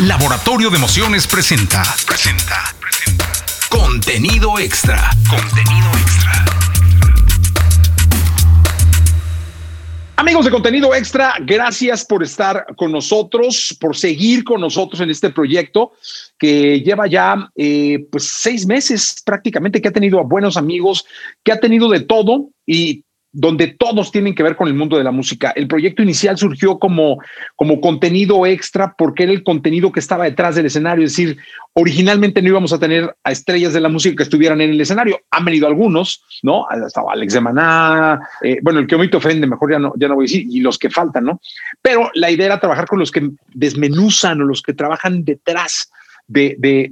Laboratorio de Emociones presenta. Presenta. Presenta. Contenido extra. Contenido extra. Amigos de contenido extra, gracias por estar con nosotros, por seguir con nosotros en este proyecto que lleva ya eh, pues seis meses prácticamente, que ha tenido a buenos amigos, que ha tenido de todo y donde todos tienen que ver con el mundo de la música. El proyecto inicial surgió como, como contenido extra porque era el contenido que estaba detrás del escenario. Es decir, originalmente no íbamos a tener a estrellas de la música que estuvieran en el escenario. Han venido algunos, ¿no? Estaba Alex de Maná, eh, bueno, el que hoy te ofende, mejor ya no, ya no voy a decir, y los que faltan, ¿no? Pero la idea era trabajar con los que desmenuzan o los que trabajan detrás de, de,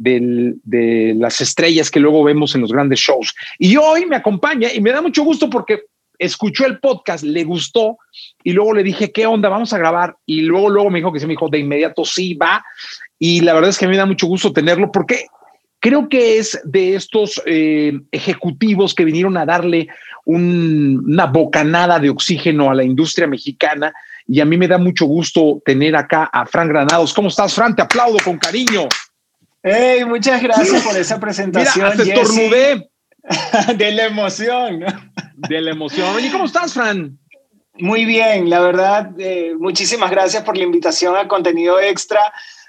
de, las estrellas que luego vemos en los grandes shows. Y hoy me acompaña y me da mucho gusto porque escuchó el podcast, le gustó y luego le dije, ¿qué onda? Vamos a grabar. Y luego, luego me dijo que se me dijo de inmediato, sí, va. Y la verdad es que me da mucho gusto tenerlo porque creo que es de estos eh, ejecutivos que vinieron a darle una bocanada de oxígeno a la industria mexicana. Y a mí me da mucho gusto tener acá a Fran Granados. ¿Cómo estás, Fran? Te aplaudo con cariño. Hey, muchas gracias por esa presentación. Mira, estornudé. de la emoción. De la emoción. ¿Y cómo estás, Fran? Muy bien, la verdad, eh, muchísimas gracias por la invitación al contenido extra.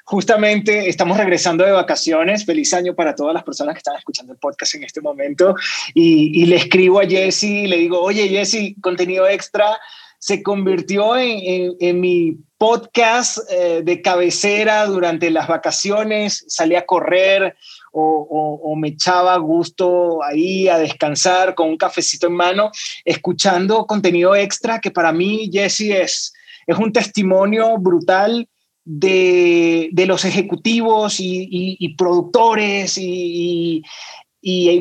Justamente estamos regresando de vacaciones. Feliz año para todas las personas que están escuchando el podcast en este momento. Y, le escribo a Jesse y le digo, oye Jesse, contenido extra se convirtió en, en, mi podcast eh, de cabecera durante las vacaciones. Salí a correr, o, me echaba gusto ahí a descansar con un cafecito en mano, escuchando contenido extra que para mí, Jesse, es, es un testimonio brutal de, los ejecutivos y, productores y,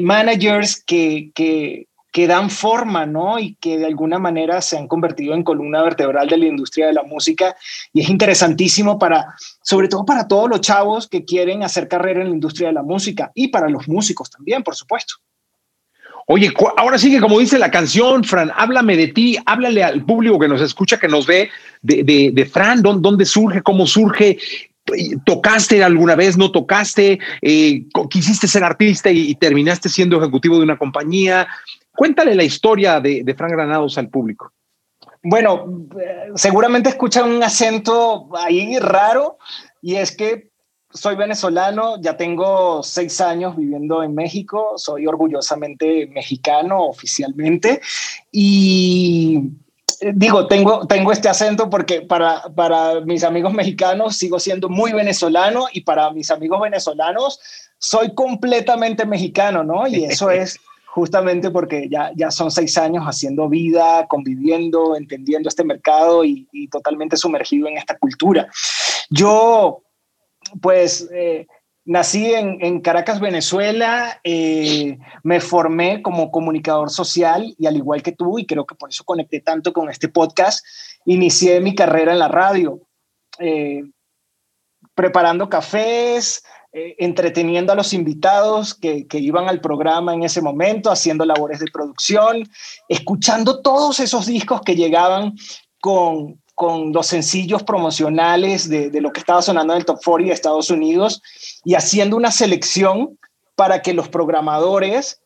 managers que, que dan forma, ¿no? Y que de alguna manera se han convertido en columna vertebral de la industria de la música. Y es interesantísimo para, sobre todo para todos los chavos que quieren hacer carrera en la industria de la música y para los músicos también, por supuesto. Oye, ahora sí que como dice la canción, Fran, háblame de ti, háblale al público que nos escucha, que nos ve, de, de, Fran, dónde surge, cómo surge, ¿Tocaste alguna vez? ¿No tocaste? Eh, ¿Quisiste ser artista y, terminaste siendo ejecutivo de una compañía? Cuéntale la historia de, de Fran Granados al público. Bueno, seguramente escuchan un acento ahí raro y es que soy venezolano, ya tengo seis años viviendo en México, soy orgullosamente mexicano oficialmente y eh, digo, tengo, tengo este acento porque para, para mis amigos mexicanos sigo siendo muy venezolano y para mis amigos venezolanos soy completamente mexicano, ¿no? Y eso es justamente porque ya, ya son seis años haciendo vida, conviviendo, entendiendo este mercado y, totalmente sumergido en esta cultura. Yo, pues, eh, nací en, Caracas, Venezuela, eh, me formé como comunicador social y al igual que tú, y creo que por eso conecté tanto con este podcast, inicié mi carrera en la radio. Eh, preparando cafés, eh, entreteniendo a los invitados que, iban al programa en ese momento, haciendo labores de producción, escuchando todos esos discos que llegaban con, los sencillos promocionales de, de, lo que estaba sonando en el Top 40 de Estados Unidos y haciendo una selección para que los programadores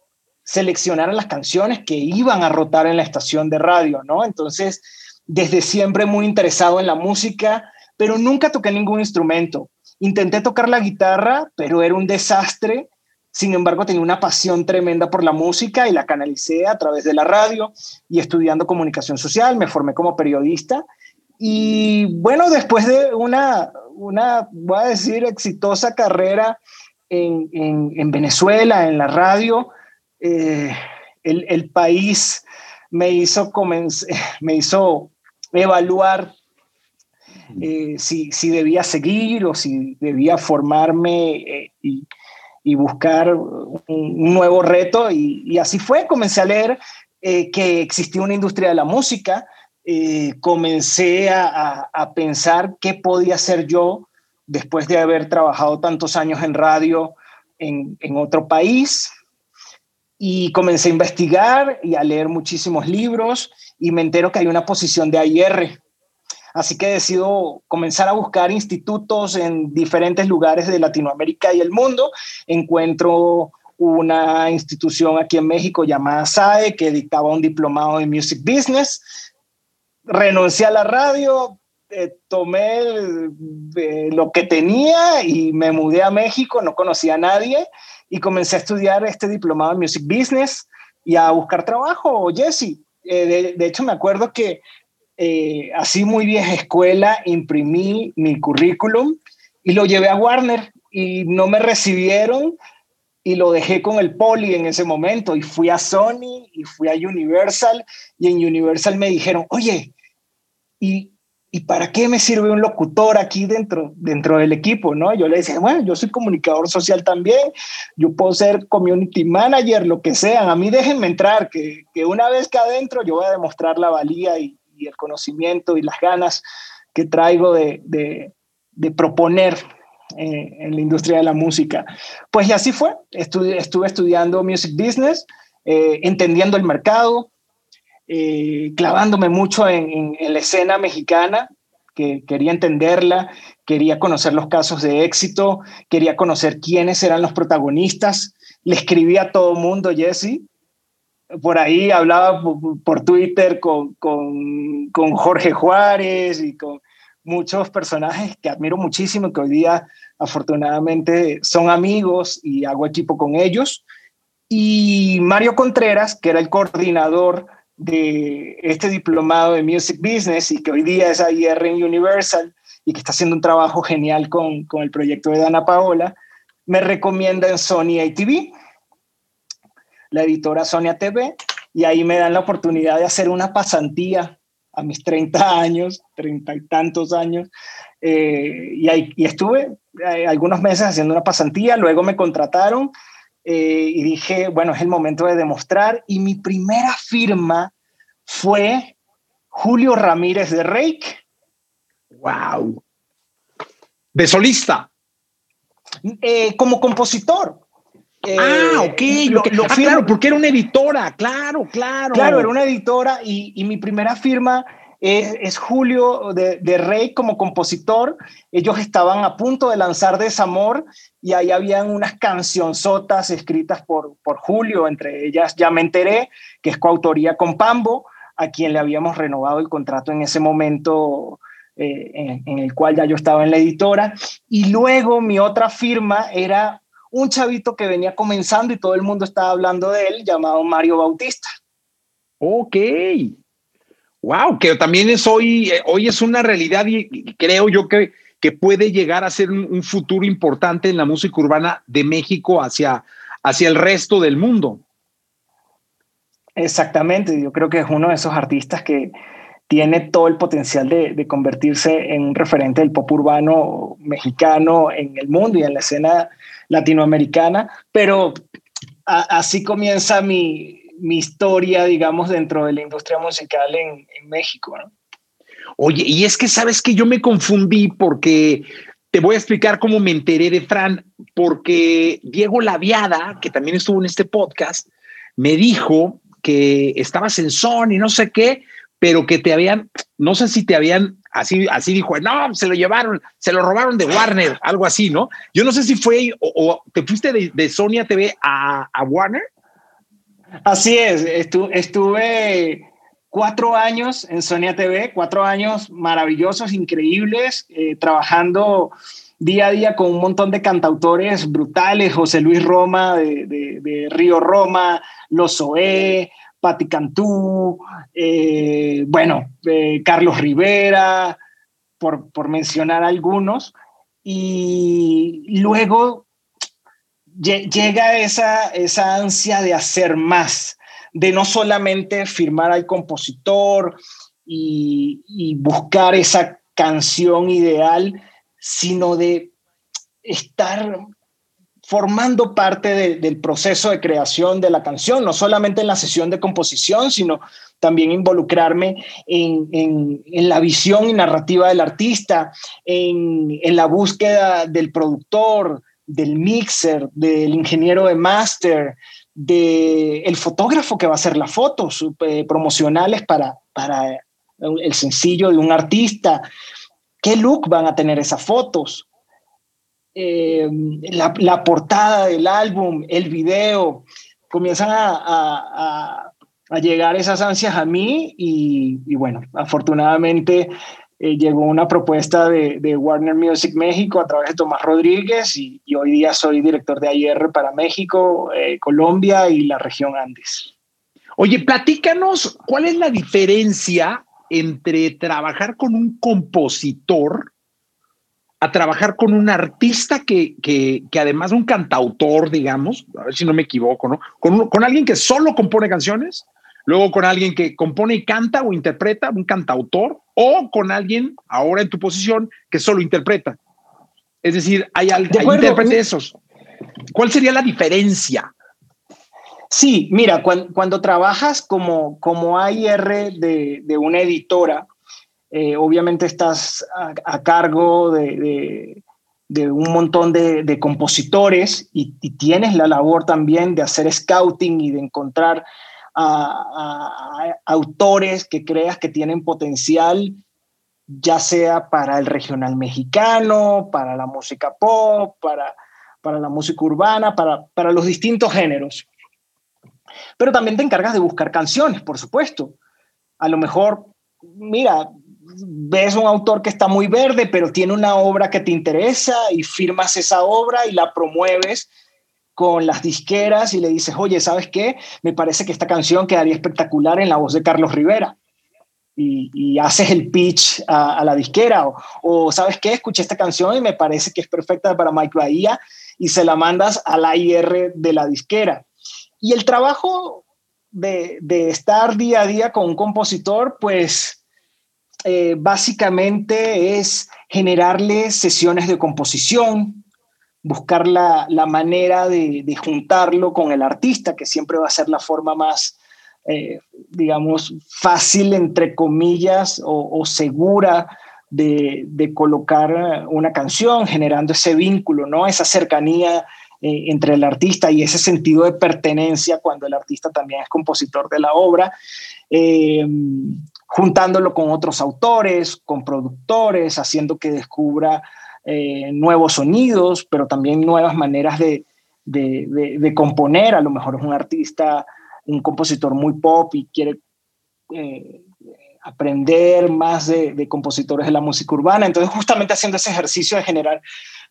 seleccionaran las canciones que iban a rotar en la estación de radio, ¿no? Entonces, desde siempre muy interesado en la música, pero nunca toqué ningún instrumento. Intenté tocar la guitarra, pero era un desastre. Sin embargo, tenía una pasión tremenda por la música y la canalicé a través de la radio y estudiando comunicación social. Me formé como periodista. Y bueno, después de una, una voy a decir, exitosa carrera en, en, Venezuela, en la radio, eh, el, el, país me hizo, me hizo evaluar eh, si, si, debía seguir o si debía formarme eh, y, buscar un, nuevo reto. Y, y, así fue, comencé a leer eh, que existía una industria de la música, comencé a, a, pensar qué podía hacer yo después de haber trabajado tantos años en radio en, en otro país. Y comencé a investigar y a leer muchísimos libros y me entero que hay una posición de AIR, Así que decido comenzar a buscar institutos en diferentes lugares de Latinoamérica y el mundo. Encuentro una institución aquí en México llamada SAE que dictaba un diplomado en Music Business. Renuncié a la radio, eh, tomé eh, lo que tenía y me mudé a México, no conocía a nadie y comencé a estudiar este diplomado en Music Business y a buscar trabajo, Jesse. Eh, de, hecho, me acuerdo que eh, así muy vieja escuela, imprimí mi currículum y lo llevé a Warner y no me recibieron y lo dejé con el poli en ese momento y fui a Sony y fui a Universal y en Universal me dijeron, oye, ¿y, ¿y para qué me sirve un locutor aquí dentro, dentro del equipo? ¿no? Yo le decía, bueno, yo soy comunicador social también, yo puedo ser community manager, lo que sea, a mí déjenme entrar, que, que una vez que adentro yo voy a demostrar la valía y, y el conocimiento y las ganas que traigo de, de, proponer eh, en la industria de la música. Pues y así fue, estuve, estuve estudiando music business, eh, entendiendo el mercado, eh, clavándome mucho en, en, la escena mexicana, que quería entenderla, quería conocer los casos de éxito, quería conocer quiénes eran los protagonistas. Le escribí a todo mundo, Jesse, por ahí hablaba por Twitter con, con, con, Jorge Juárez y con muchos personajes que admiro muchísimo que hoy día afortunadamente son amigos y hago equipo con ellos. Y Mario Contreras, que era el coordinador de este diplomado de Music Business y que hoy día es AIR en Universal y que está haciendo un trabajo genial con, con el proyecto de Dana Paola, me recomienda en Sony ATV la editora Sonia TV, y ahí me dan la oportunidad de hacer una pasantía a mis 30 años, 30 y tantos años, eh, y, ahí, y, estuve eh, algunos meses haciendo una pasantía, luego me contrataron eh, y dije, bueno, es el momento de demostrar, y mi primera firma fue Julio Ramírez de Reik. ¡Wow! ¿De solista? como compositor ah, ok. Lo, ah, claro, porque era una editora, claro, claro. Claro, era una editora y, y mi primera firma es, es Julio de, de, Rey como compositor. Ellos estaban a punto de lanzar Desamor y ahí habían unas cancionzotas escritas por, por Julio, entre ellas Ya me enteré, que es coautoría con Pambo, a quien le habíamos renovado el contrato en ese momento. Eh, en, en el cual ya yo estaba en la editora. Y luego mi otra firma era un chavito que venía comenzando y todo el mundo estaba hablando de él, llamado Mario Bautista. Ok. Wow, que también es hoy, eh, hoy es una realidad y creo yo que, que puede llegar a ser un, futuro importante en la música urbana de México hacia, hacia el resto del mundo. Exactamente, yo creo que es uno de esos artistas que tiene todo el potencial de, de convertirse en un referente del pop urbano mexicano en el mundo y en la escena latinoamericana, pero así comienza mi, historia, digamos, dentro de la industria musical en, México. Oye, y es que sabes que yo me confundí porque te voy a explicar cómo me enteré de Fran, porque Diego Laviada, que también estuvo en este podcast, me dijo que estabas en Sony, no sé qué, pero que te habían, no sé si te habían así, así dijo, no, se lo llevaron, se lo robaron de Warner, algo así, ¿no? Yo no sé si fue o, te fuiste de, de TV a, a, Warner. Así es, estuve cuatro años en Sonia TV, cuatro años maravillosos, increíbles, eh, trabajando día a día con un montón de cantautores brutales, José Luis Roma de, de, de Río Roma, Los Oe, Patti Cantú, eh, bueno, eh, Carlos Rivera, por, por, mencionar algunos. Y luego llega esa, esa ansia de hacer más, de no solamente firmar al compositor y, y buscar esa canción ideal, sino de estar formando parte del proceso de creación de la canción, no solamente en la sesión de composición, sino también involucrarme en, la visión y narrativa del artista, en, la búsqueda del productor, del mixer, del ingeniero de master, del el fotógrafo que va a hacer las fotos eh, promocionales para, para el sencillo de un artista, qué look van a tener esas fotos, eh, la, portada del álbum, el video, comienzan a, llegar esas ansias a mí y, bueno, afortunadamente eh, llegó una propuesta de, Warner Music México a través de Tomás Rodríguez y, hoy día soy director de AIR para México, eh, Colombia y la región Andes. Oye, platícanos cuál es la diferencia entre trabajar con un compositor a trabajar con un artista que, que, que además un cantautor, digamos, a ver si no me equivoco, ¿no? Con, con alguien que solo compone canciones, luego con alguien que compone y canta o interpreta, un cantautor, o con alguien, ahora en tu posición, que solo interpreta. Es decir, hay, hay intérprete esos. ¿Cuál sería la diferencia? Sí, mira, cuando, cuando trabajas como, como AIR de, de una editora, eh, obviamente estás a, cargo de, un montón de, compositores y, tienes la labor también de hacer scouting y de encontrar a, autores que creas que tienen potencial, ya sea para el regional mexicano, para la música pop, para, para la música urbana, para, para los distintos géneros. Pero también te encargas de buscar canciones, por supuesto. A lo mejor, mira, ves un autor que está muy verde, pero tiene una obra que te interesa y firmas esa obra y la promueves con las disqueras y le dices, oye, ¿sabes qué? Me parece que esta canción quedaría espectacular en la voz de Carlos Rivera. Y, haces el pitch a, la disquera. O, ¿sabes qué? Escuché esta canción y me parece que es perfecta para Mike Bahía y se la mandas al IR de la disquera. Y el trabajo de, de estar día a día con un compositor, pues eh, básicamente es generarle sesiones de composición, buscar la, manera de, juntarlo con el artista, que siempre va a ser la forma más, eh, digamos, fácil, entre comillas, o, segura de, colocar una canción, generando ese vínculo, ¿no? Esa cercanía eh, entre el artista y ese sentido de pertenencia cuando el artista también es compositor de la obra juntándolo con otros autores, con productores, haciendo que descubra eh, nuevos sonidos, pero también nuevas maneras de, componer. A lo mejor es un artista, un compositor muy pop y quiere eh, aprender más de, compositores de la música urbana. Entonces, justamente haciendo ese ejercicio de generar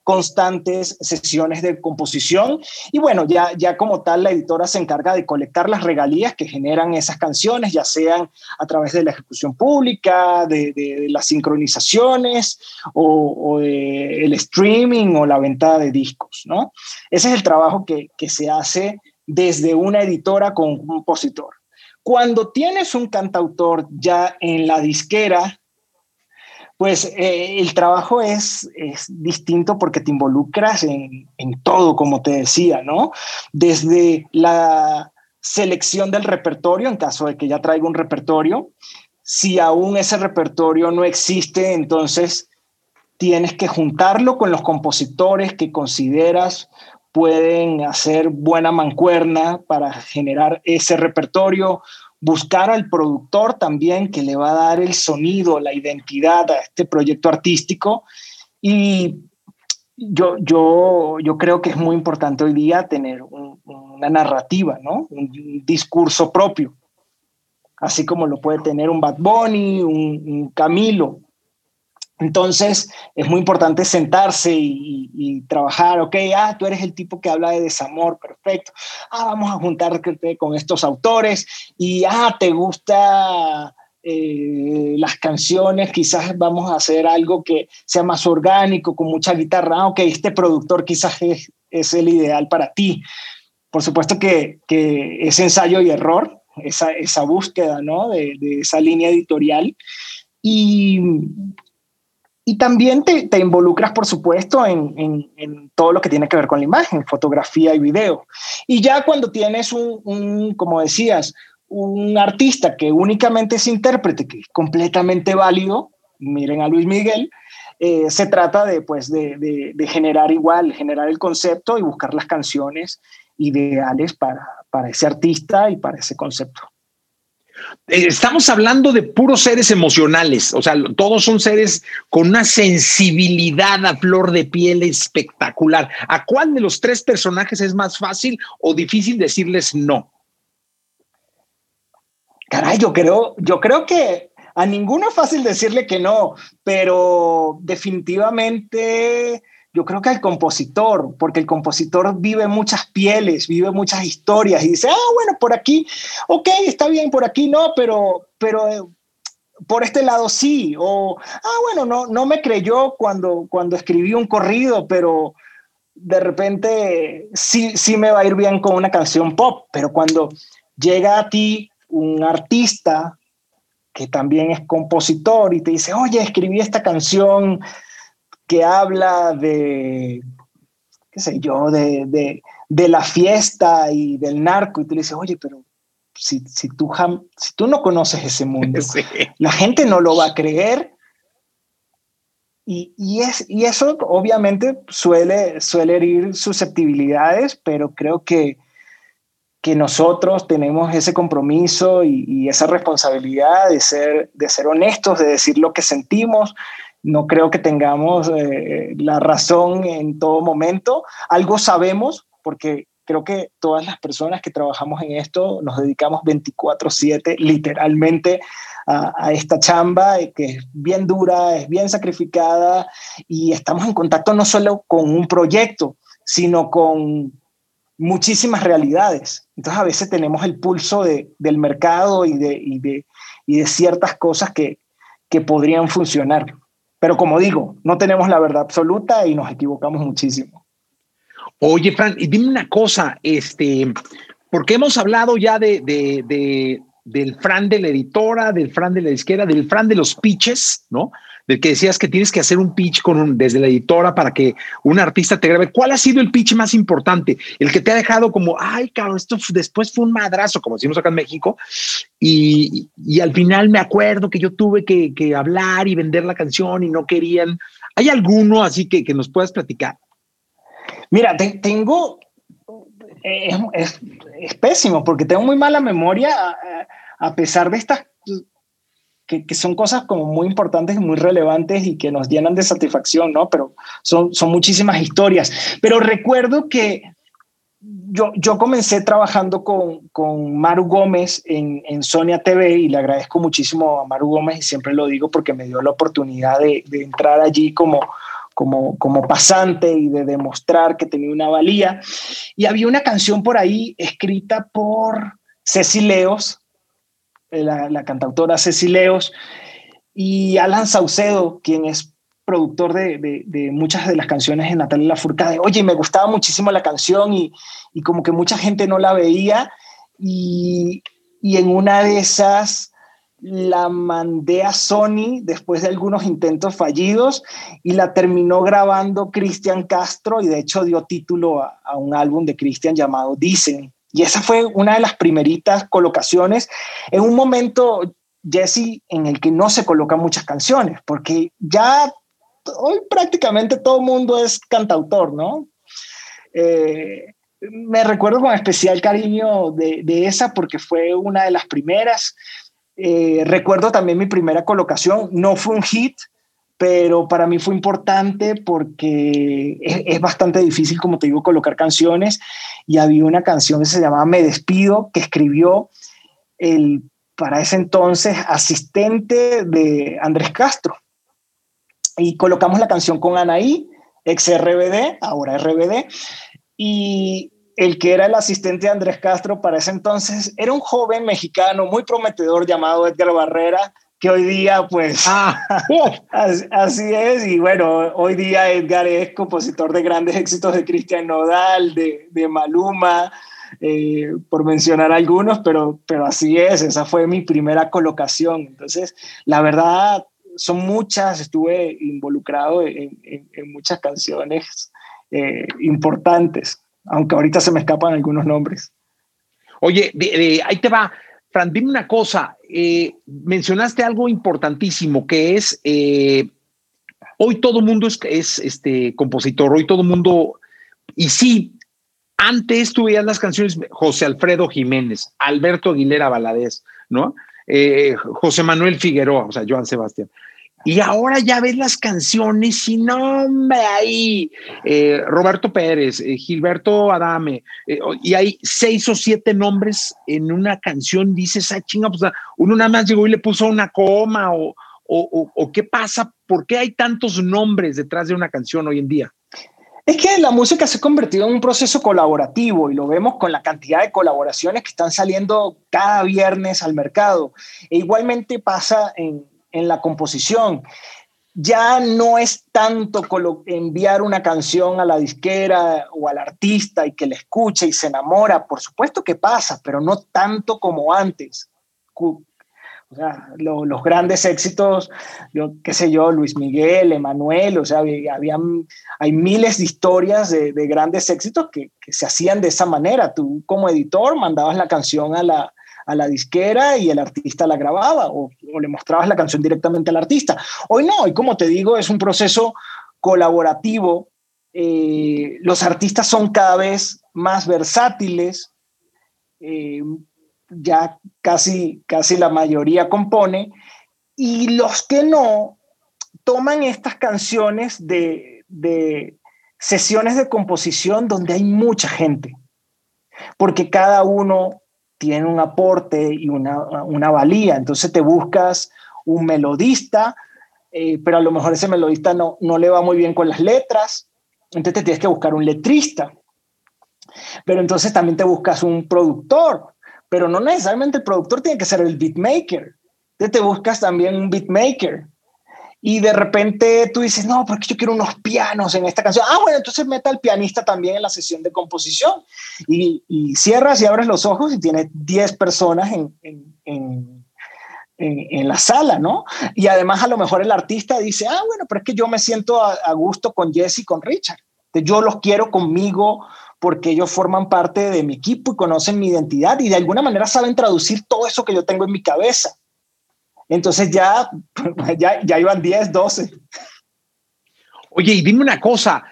constantes sesiones de composición y bueno, ya, ya como tal la editora se encarga de colectar las regalías que generan esas canciones, ya sean a través de la ejecución pública, de, las sincronizaciones o, el streaming o la venta de discos, ¿no? Ese es el trabajo que, que se hace desde una editora con un compositor. Cuando tienes un cantautor ya en la disquera, pues eh, el trabajo es, es, distinto porque te involucras en, en, todo, como te decía, ¿no? Desde la selección del repertorio, en caso de que ya traiga un repertorio, si aún ese repertorio no existe, entonces tienes que juntarlo con los compositores que consideras pueden hacer buena mancuerna para generar ese repertorio buscar al productor también que le va a dar el sonido, la identidad a este proyecto artístico. Y yo, yo, yo creo que es muy importante hoy día tener una narrativa, ¿no? un discurso propio, así como lo puede tener un Bad Bunny, un Camilo, entonces, es muy importante sentarse y, trabajar, ok, ah, tú eres el tipo que habla de desamor, perfecto. Ah, vamos a juntarte con estos autores y, ah, te gusta eh, las canciones, quizás vamos a hacer algo que sea más orgánico, con mucha guitarra. Ah, ok, este productor quizás es, el ideal para ti. Por supuesto que, que es ensayo y error, esa, esa búsqueda, ¿no? De, de esa línea editorial. Y y también te, te involucras, por supuesto, en, en, todo lo que tiene que ver con la imagen, fotografía y video. Y ya cuando tienes un, como decías, un artista que únicamente es intérprete, que es completamente válido, miren a Luis Miguel, eh, se trata de, pues, de, de, de, generar igual, generar el concepto y buscar las canciones ideales para, para ese artista y para ese concepto. Eh, estamos hablando de puros seres emocionales, o sea, todos son seres con una sensibilidad a flor de piel espectacular. ¿A cuál de los tres personajes es más fácil o difícil decirles no? Caray, yo creo, yo creo que a ninguno es fácil decirle que no, pero definitivamente yo creo que al compositor, porque el compositor vive muchas pieles, vive muchas historias y dice, ah, bueno, por aquí, ok, está bien, por aquí no, pero, pero eh, por este lado sí, o, ah, bueno, no, no me creyó cuando, cuando escribí un corrido, pero de repente sí, sí me va a ir bien con una canción pop, pero cuando llega a ti un artista que también es compositor y te dice, oye, escribí esta canción que habla de, qué sé yo, de, la fiesta y del narco, y tú le dices, oye, pero si, si, tú, si tú no conoces ese mundo, la gente no lo va a creer. Y, y, es, y eso obviamente suele, suele herir susceptibilidades, pero creo que que nosotros tenemos ese compromiso y, esa responsabilidad de ser, de ser honestos, de decir lo que sentimos. No creo que tengamos eh, la razón en todo momento. Algo sabemos porque creo que todas las personas que trabajamos en esto nos dedicamos 24/7 literalmente a, esta chamba eh, que es bien dura, es bien sacrificada y estamos en contacto no solo con un proyecto, sino con muchísimas realidades. Entonces a veces tenemos el pulso del mercado y de, ciertas cosas que podrían funcionar. Pero como digo, no tenemos la verdad absoluta y nos equivocamos muchísimo. Oye, Fran, y dime una cosa, este, porque hemos hablado ya de, de, del Fran de la editora, del Fran de la izquierda, del Fran de los pitches, ¿no? Del que decías que tienes que hacer un pitch con desde la editora para que un artista te grabe. ¿Cuál ha sido el pitch más importante? El que te ha dejado como, ay, cabrón, esto después fue un madrazo, como decimos acá en México. Y, al final me acuerdo que yo tuve que, hablar y vender la canción y no querían. ¿Hay alguno así que, nos puedas platicar? Mira, tengo, es, pésimo porque tengo muy mala memoria a pesar de estas que, son cosas como muy importantes muy relevantes y que nos llenan de satisfacción, ¿no? Pero son, son muchísimas historias. Pero recuerdo que yo, yo comencé trabajando con, con Maru Gómez en, en, Sonia TV y le agradezco muchísimo a Maru Gómez y siempre lo digo porque me dio la oportunidad de, de entrar allí como, como, como pasante y de demostrar que tenía una valía. Y había una canción por ahí escrita por Ceci Leos, la, cantautora Ceci Leos, y Alan Saucedo, quien es productor de, muchas de las canciones de Natalia Lafourcade. Oye, me gustaba muchísimo la canción y, como que mucha gente no la veía y, y, en una de esas la mandé a Sony después de algunos intentos fallidos y la terminó grabando Cristian Castro y de hecho dio título a, a un álbum de Cristian llamado Dicen. Y esa fue una de las primeritas colocaciones en un momento, Jesse, en el que no se colocan muchas canciones, porque ya hoy prácticamente todo el mundo es cantautor, ¿no? Eh, me recuerdo con especial cariño de, esa porque fue una de las primeras. Eh, recuerdo también mi primera colocación, no fue un hit, pero para mí fue importante porque es, bastante difícil, como te digo, colocar canciones y había una canción que se llamaba Me despido, que escribió el, para ese entonces, asistente de Andrés Castro. Y colocamos la canción con Anaí, ex RBD, ahora RBD, y el que era el asistente de Andrés Castro para ese entonces era un joven mexicano muy prometedor llamado Edgar Barrera, que hoy día, pues, ah, así, es. Y bueno, hoy día Edgar es compositor de grandes éxitos de Cristian Nodal, de, de Maluma, eh, por mencionar algunos, pero, pero así es, esa fue mi primera colocación. Entonces, la verdad, son muchas, estuve involucrado en, en, muchas canciones eh, importantes, aunque ahorita se me escapan algunos nombres. Oye, ahí te va. Fran, dime una cosa, eh, mencionaste algo importantísimo que es, eh, hoy todo mundo es, este, compositor, hoy todo mundo, y sí, antes tú las canciones José Alfredo Jiménez, Alberto Aguilera Valadez, ¿no? eh, José Manuel Figueroa, o sea, Joan Sebastián. Y ahora ya ves las canciones y no, hombre, ahí eh, Roberto Pérez, eh, Gilberto Adame, y hay seis o siete nombres en una canción, dices, ah, chinga, pues uno nada más llegó y le puso una coma o, o, o qué pasa, ¿por qué hay tantos nombres detrás de una canción hoy en día? Es que la música se ha convertido en un proceso colaborativo y lo vemos con la cantidad de colaboraciones que están saliendo cada viernes al mercado. E igualmente pasa en, en la composición. Ya no es tanto enviar una canción a la disquera o al artista y que le escuche y se enamora. Por supuesto que pasa, pero no tanto como antes o sea, los grandes éxitos, qué sé yo, Luis Miguel, Emanuel, o sea, habían, hay miles de historias de, grandes éxitos que, se hacían de esa manera. Tú como editor mandabas la canción a la, a la disquera y el artista la grababa o, le mostrabas la canción directamente al artista. Hoy no, hoy como te digo, es un proceso colaborativo. Eh, los artistas son cada vez más versátiles. Eh, ya casi, casi la mayoría compone, y los que no toman estas canciones de, de sesiones de composición donde hay mucha gente, porque cada uno tiene un aporte y una, una valía, entonces te buscas un melodista, eh, pero a lo mejor ese melodista no, no le va muy bien con las letras, entonces te tienes que buscar un letrista, pero entonces también te buscas un productor, pero no necesariamente el productor tiene que ser el beatmaker. Te, buscas también un beatmaker. Y de repente tú dices, no, porque yo quiero unos pianos en esta canción. Ah, bueno, entonces meta al pianista también en la sesión de composición. Y, cierras y abres los ojos y tienes 10 personas en, en, en, la sala, ¿no? Y además a lo mejor el artista dice, ah, bueno, pero es que yo me siento a, a gusto con Jesse y con Richard. Yo los quiero conmigo porque ellos forman parte de mi equipo y conocen mi identidad y de alguna manera saben traducir todo eso que yo tengo en mi cabeza. Entonces ya, ya, iban 10, 12. Oye, y dime una cosa,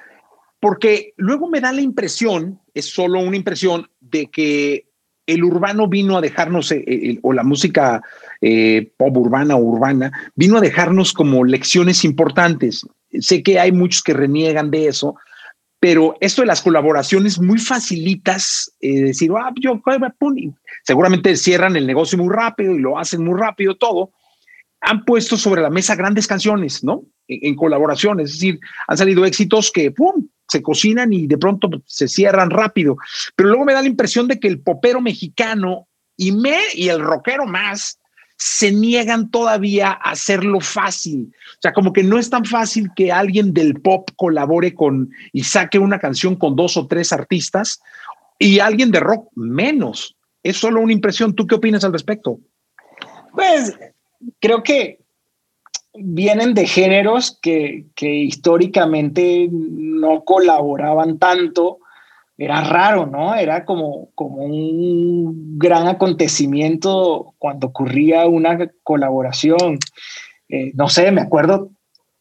porque luego me da la impresión, es solo una impresión, de que el urbano vino a dejarnos, eh, eh, o la música eh, pop urbana o urbana, vino a dejarnos como lecciones importantes. Sé que hay muchos que reniegan de eso, pero esto de las colaboraciones muy facilitas, decir, ah, yo, seguramente cierran el negocio muy rápido y lo hacen muy rápido todo. Han puesto sobre la mesa grandes canciones, ¿no? En, colaboración, es decir, han salido éxitos que, ¡pum!, se cocinan y de pronto se cierran rápido. Pero luego me da la impresión de que el popero mexicano y me y el rockero más se niegan todavía a hacerlo fácil. O sea, como que no es tan fácil que alguien del pop colabore con y saque una canción con dos o tres artistas y alguien de rock menos. Es solo una impresión. ¿Tú qué opinas al respecto? Pues creo que vienen de géneros que, históricamente no colaboraban tanto era raro, ¿no? Era como, como un gran acontecimiento cuando ocurría una colaboración. Eh, no sé, me acuerdo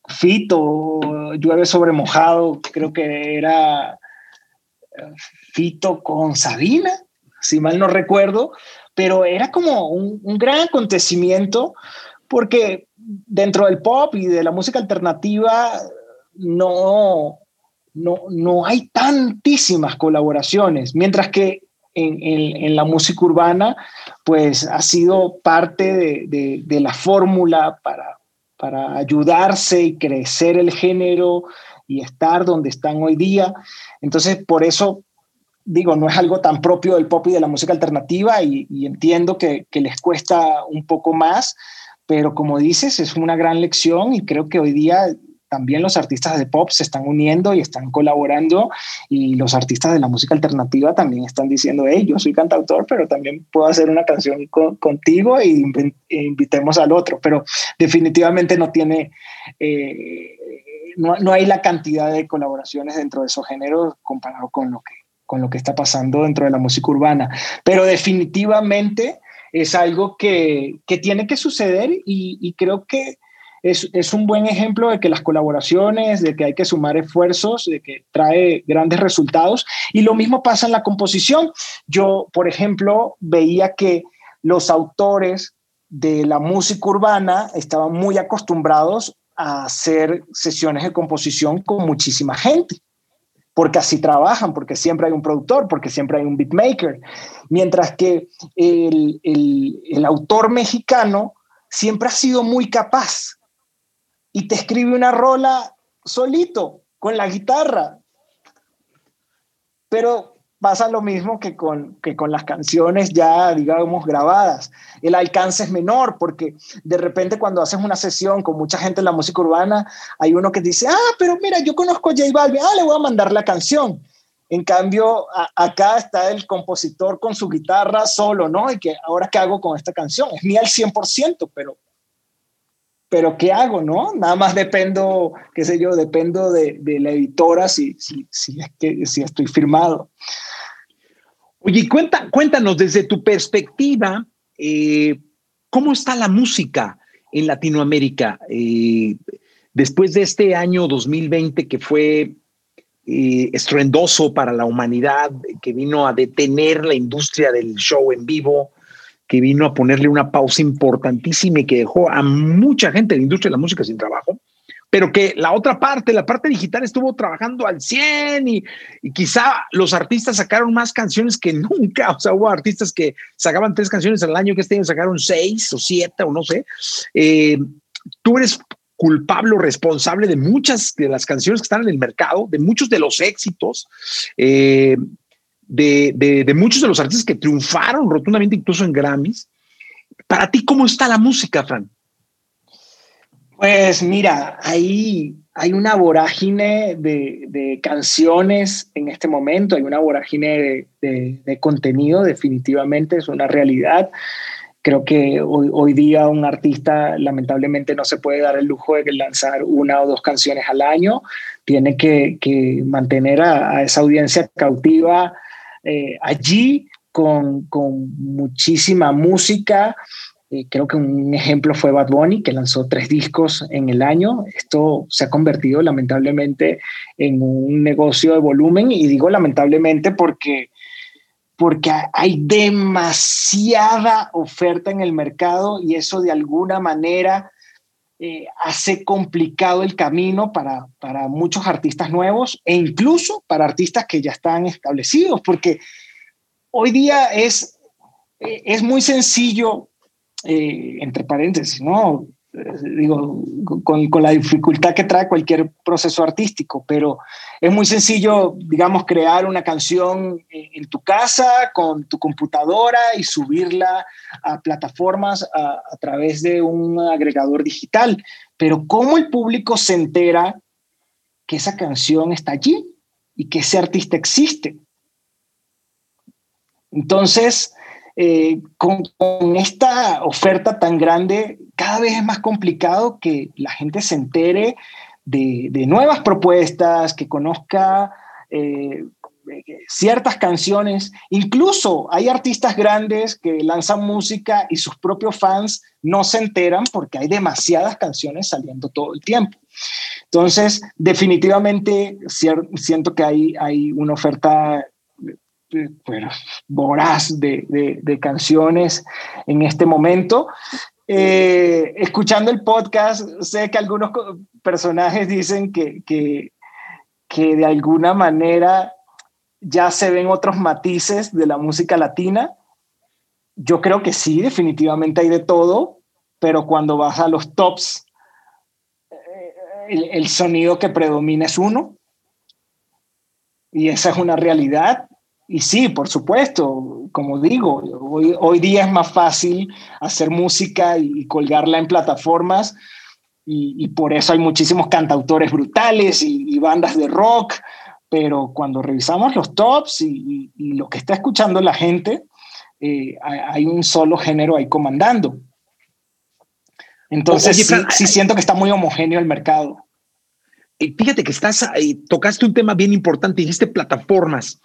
Fito, Llueve sobre mojado, creo que era eh, Fito con Sabina, si mal no recuerdo, pero era como un, gran acontecimiento porque dentro del pop y de la música alternativa no, no, hay tantísimas colaboraciones, mientras que en, la música urbana, pues ha sido parte de, la fórmula para, para ayudarse y crecer el género y estar donde están hoy día. Entonces, por eso digo, no es algo tan propio del pop y de la música alternativa y, entiendo que, les cuesta un poco más, pero como dices, es una gran lección y creo que hoy día también los artistas de pop se están uniendo y están colaborando y los artistas de la música alternativa también están diciendo, hey, yo soy cantautor, pero también puedo hacer una canción contigo y e invitemos al otro, pero definitivamente no tiene, eh, no, no, hay la cantidad de colaboraciones dentro de esos géneros comparado con lo que, con lo que está pasando dentro de la música urbana, pero definitivamente es algo que, que tiene que suceder y, y creo que es, un buen ejemplo de que las colaboraciones, de que hay que sumar esfuerzos, de que trae grandes resultados. Y lo mismo pasa en la composición. Yo, por ejemplo, veía que los autores de la música urbana estaban muy acostumbrados a hacer sesiones de composición con muchísima gente, porque así trabajan, porque siempre hay un productor, porque siempre hay un beatmaker, mientras que el, el autor mexicano siempre ha sido muy capaz y te escribe una rola solito, con la guitarra. Pero pasa lo mismo que con, que con las canciones ya, digamos, grabadas. El alcance es menor porque de repente cuando haces una sesión con mucha gente en la música urbana, hay uno que dice, ah, pero mira, yo conozco a J Balvin, ah, le voy a mandar la canción. En cambio, acá está el compositor con su guitarra solo, ¿no? Y que ahora qué hago con esta canción? Es mía al 100%, pero pero ¿qué hago, no? Nada más dependo, qué sé yo, dependo de, la editora si, si, si, es que, si estoy firmado. Oye, cuenta, cuéntanos desde tu perspectiva, eh, ¿cómo está la música en Latinoamérica? Eh, después de este año 2020 que fue eh, estruendoso para la humanidad, que vino a detener la industria del show en vivo, que vino a ponerle una pausa importantísima y que dejó a mucha gente de la industria de la música sin trabajo, pero que la otra parte, la parte digital, estuvo trabajando al 100 y, quizá los artistas sacaron más canciones que nunca. O sea, hubo artistas que sacaban tres canciones al año, que este año sacaron seis o siete o no sé. Eh, tú eres culpable o responsable de muchas de las canciones que están en el mercado, de muchos de los éxitos. Eh, de, muchos de los artistas que triunfaron rotundamente incluso en Grammys. Para ti, ¿cómo está la música, Fran? Pues mira, ahí hay una vorágine de, canciones en este momento, hay una vorágine de, contenido, definitivamente es una realidad. Creo que hoy, día un artista lamentablemente no se puede dar el lujo de lanzar una o dos canciones al año, tiene que, mantener a, esa audiencia cautiva eh, allí con, muchísima música. Eh, creo que un ejemplo fue Bad Bunny, que lanzó tres discos en el año. Esto se ha convertido lamentablemente en un negocio de volumen y digo lamentablemente porque porque hay demasiada oferta en el mercado y eso de alguna manera eh, hace complicado el camino para, para, muchos artistas nuevos e incluso para artistas que ya están establecidos, porque hoy día es, eh, es muy sencillo, eh, entre paréntesis, ¿no? digo, con, la dificultad que trae cualquier proceso artístico, pero es muy sencillo, digamos, crear una canción en, tu casa con tu computadora y subirla a plataformas a, a través de un agregador digital. Pero ¿cómo el público se entera que esa canción está allí y que ese artista existe? Entonces, eh, con, esta oferta tan grande, cada vez es más complicado que la gente se entere de, nuevas propuestas, que conozca eh, ciertas canciones. Incluso hay artistas grandes que lanzan música y sus propios fans no se enteran porque hay demasiadas canciones saliendo todo el tiempo. Entonces, definitivamente siento que hay, hay una oferta bueno, voraz de, canciones en este momento. Eh, escuchando el podcast, sé que algunos personajes dicen que, que, que de alguna manera ya se ven otros matices de la música latina. Yo creo que sí, definitivamente hay de todo, pero cuando vas a los tops, eh, el, el, sonido que predomina es uno. Y esa es una realidad. Y sí, por supuesto, como digo, hoy, hoy día es más fácil hacer música y, colgarla en plataformas y, por eso hay muchísimos cantautores brutales y, bandas de rock, pero cuando revisamos los tops y, lo que está escuchando la gente, eh, hay un solo género ahí comandando. Entonces, sí, siento que está muy homogéneo el mercado. Fíjate que estás, tocaste un tema bien importante, dijiste plataformas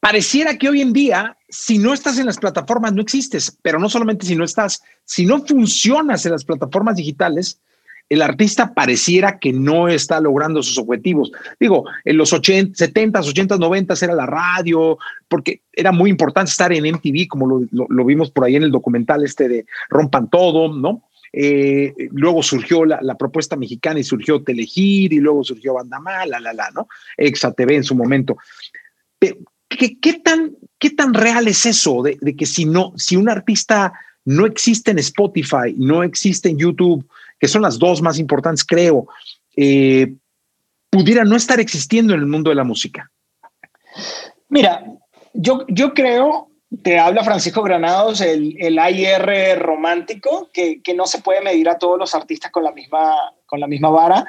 pareciera que hoy en día, si no estás en las plataformas, no existes, pero no solamente si no estás, si no funcionas en las plataformas digitales, el artista pareciera que no está logrando sus objetivos. Digo, en los 80, 70, 80, 90 era la radio, porque era muy importante estar en MTV, como lo, vimos por ahí en el documental este de Rompan Todo, ¿no? Eh, luego surgió la, propuesta mexicana y surgió Telegir y luego surgió Bandamá, la, la, la, ¿no? Exa TV en su momento. ¿Qué, tan, ¿Qué tan real es eso de, de que si, no, si un artista no existe en Spotify, no existe en YouTube, que son las dos más importantes, creo, eh, pudiera no estar existiendo en el mundo de la música? Mira, yo, yo creo, te habla Francisco Granados, el, el AIR romántico, que, que, no se puede medir a todos los artistas con la, misma, con la misma vara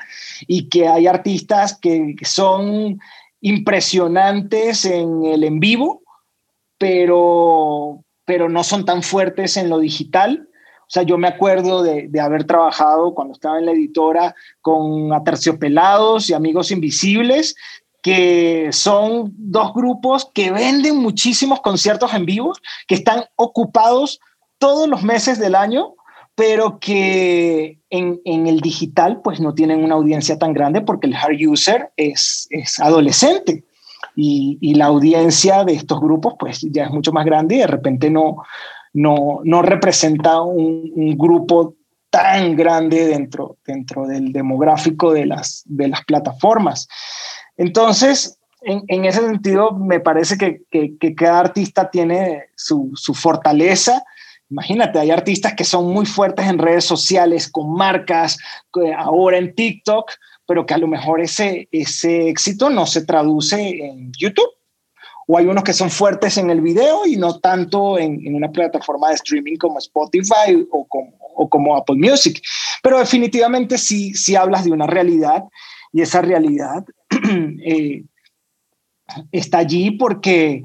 y que hay artistas que son impresionantes en el en vivo, pero, pero no son tan fuertes en lo digital. O sea, yo me acuerdo de, haber trabajado cuando estaba en la editora con Aterciopelados y Amigos Invisibles, que son dos grupos que venden muchísimos conciertos en vivo, que están ocupados todos los meses del año, pero que en, el digital pues no tienen una audiencia tan grande porque el hard user es, es adolescente y, la audiencia de estos grupos pues ya es mucho más grande y de repente no, no, no representa un, grupo tan grande dentro, dentro del demográfico de las, de las plataformas. Entonces, en, ese sentido, me parece que, que, cada artista tiene su, su, fortaleza. Imagínate, hay artistas que son muy fuertes en redes sociales, con marcas, ahora en TikTok, pero que a lo mejor ese, ese éxito no se traduce en YouTube. O hay unos que son fuertes en el video y no tanto en, en una plataforma de streaming como Spotify o como, Apple Music. Pero definitivamente sí, sí hablas de una realidad y esa realidad eh, está allí porque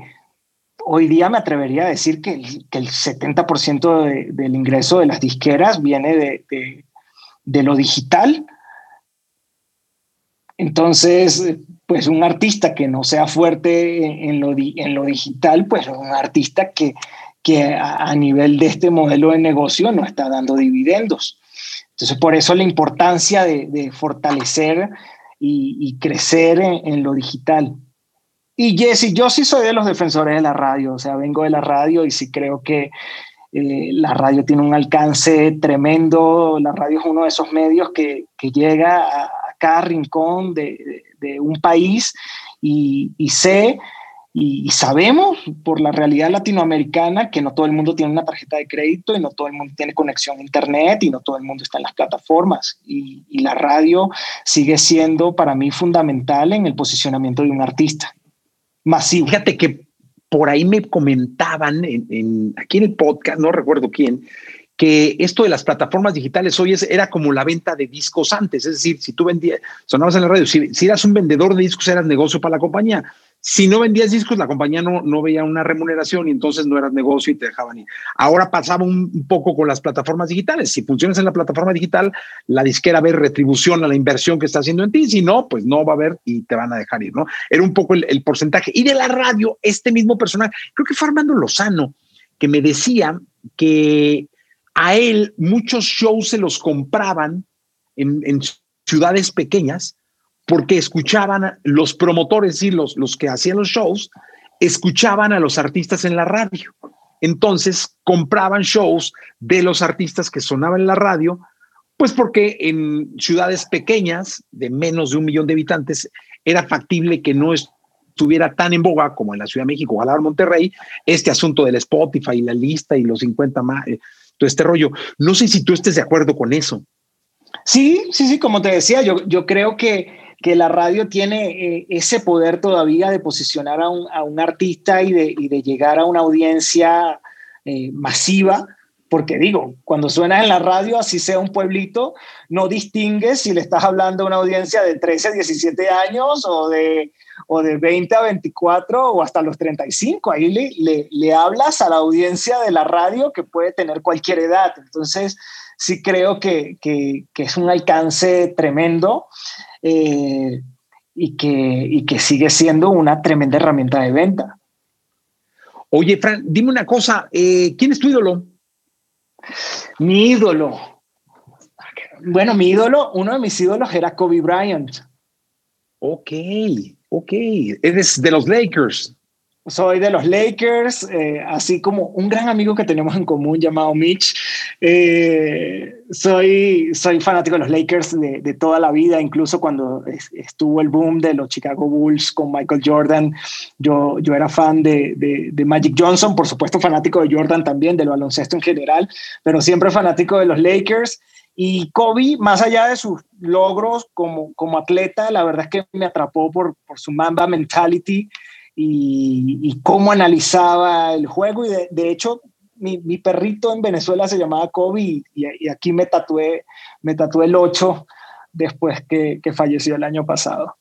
hoy día me atrevería a decir que el, que el 70% del ingreso de las disqueras viene de, lo digital entonces, pues un artista que no sea fuerte en lo, digital, pues un artista que a, nivel de este modelo de negocio no está dando dividendos. Entonces, por eso la importancia de, fortalecer y, crecer en, lo digital. Y Jesse, yo sí soy de los defensores de la radio, o sea, vengo de la radio y sí creo que eh, la radio tiene un alcance tremendo, la radio es uno de esos medios que, que llega a, cada rincón de, un país y, sé y, sabemos por la realidad latinoamericana que no todo el mundo tiene una tarjeta de crédito y no todo el mundo tiene conexión a internet y no todo el mundo está en las plataformas. Y, la radio sigue siendo para mí fundamental en el posicionamiento de un artista masivo. Fíjate que por ahí me comentaban aquí en el podcast, no recuerdo quién, que esto de las plataformas digitales hoy es, era como la venta de discos antes, es decir, si tú vendías, sonabas en la radio, si, eras un vendedor de discos eras negocio para la compañía, si no vendías discos la compañía no, no veía una remuneración y entonces no eras negocio y te dejaban ir. Ahora pasaba un, poco con las plataformas digitales, si funcionas en la plataforma digital, la disquera ve retribución a la inversión que está haciendo en ti, si no, pues no va a haber y te van a dejar ir, ¿no? Era un poco el, el porcentaje. Y de la radio, este mismo personaje, creo que fue Armando Lozano, que me decía que a él muchos shows se los compraban en, ciudades pequeñas porque escuchaban los promotores y los, los que hacían los shows, escuchaban a los artistas en la radio. Entonces compraban shows de los artistas que sonaban en la radio, pues porque en ciudades pequeñas de menos de un millón de habitantes era factible que no estuviera tan en boga como en la Ciudad de México o Monterrey este asunto del Spotify y la lista y los 50 más, todo este rollo. No sé si tú estés de acuerdo con eso. Sí, sí, sí, como te decía, yo, yo creo que, que la radio tiene eh, ese poder todavía de posicionar a un, a un artista y de, y de, llegar a una audiencia eh, masiva, porque digo, cuando suena en la radio, así sea un pueblito, no distingues si le estás hablando a una audiencia de 13, 17 años o de o de 20 a 24 o hasta los 35. Ahí le, le, hablas a la audiencia de la radio que puede tener cualquier edad. Entonces, sí creo que, que, es un alcance tremendo eh, y, que, y que sigue siendo una tremenda herramienta de venta. Oye, Fran, dime una cosa, eh, ¿quién es tu ídolo? Mi ídolo. Bueno, mi ídolo, uno de mis ídolos era Kobe Bryant. Ok, ok. Eres de los Lakers. Soy de los Lakers, eh, así como un gran amigo que tenemos en común llamado Mitch. Eh, soy, soy fanático de los Lakers de, toda la vida, incluso cuando estuvo el boom de los Chicago Bulls con Michael Jordan. Yo, yo era fan de, de, Magic Johnson, por supuesto fanático de Jordan también, del baloncesto en general, pero siempre fanático de los Lakers. Y Kobe, más allá de sus logros como, como atleta, la verdad es que me atrapó por, por su Mamba mentality y, cómo analizaba el juego. Y de, hecho, mi, perrito en Venezuela se llamaba Kobe y, aquí me tatué, me tatué el 8 después que, falleció el año pasado.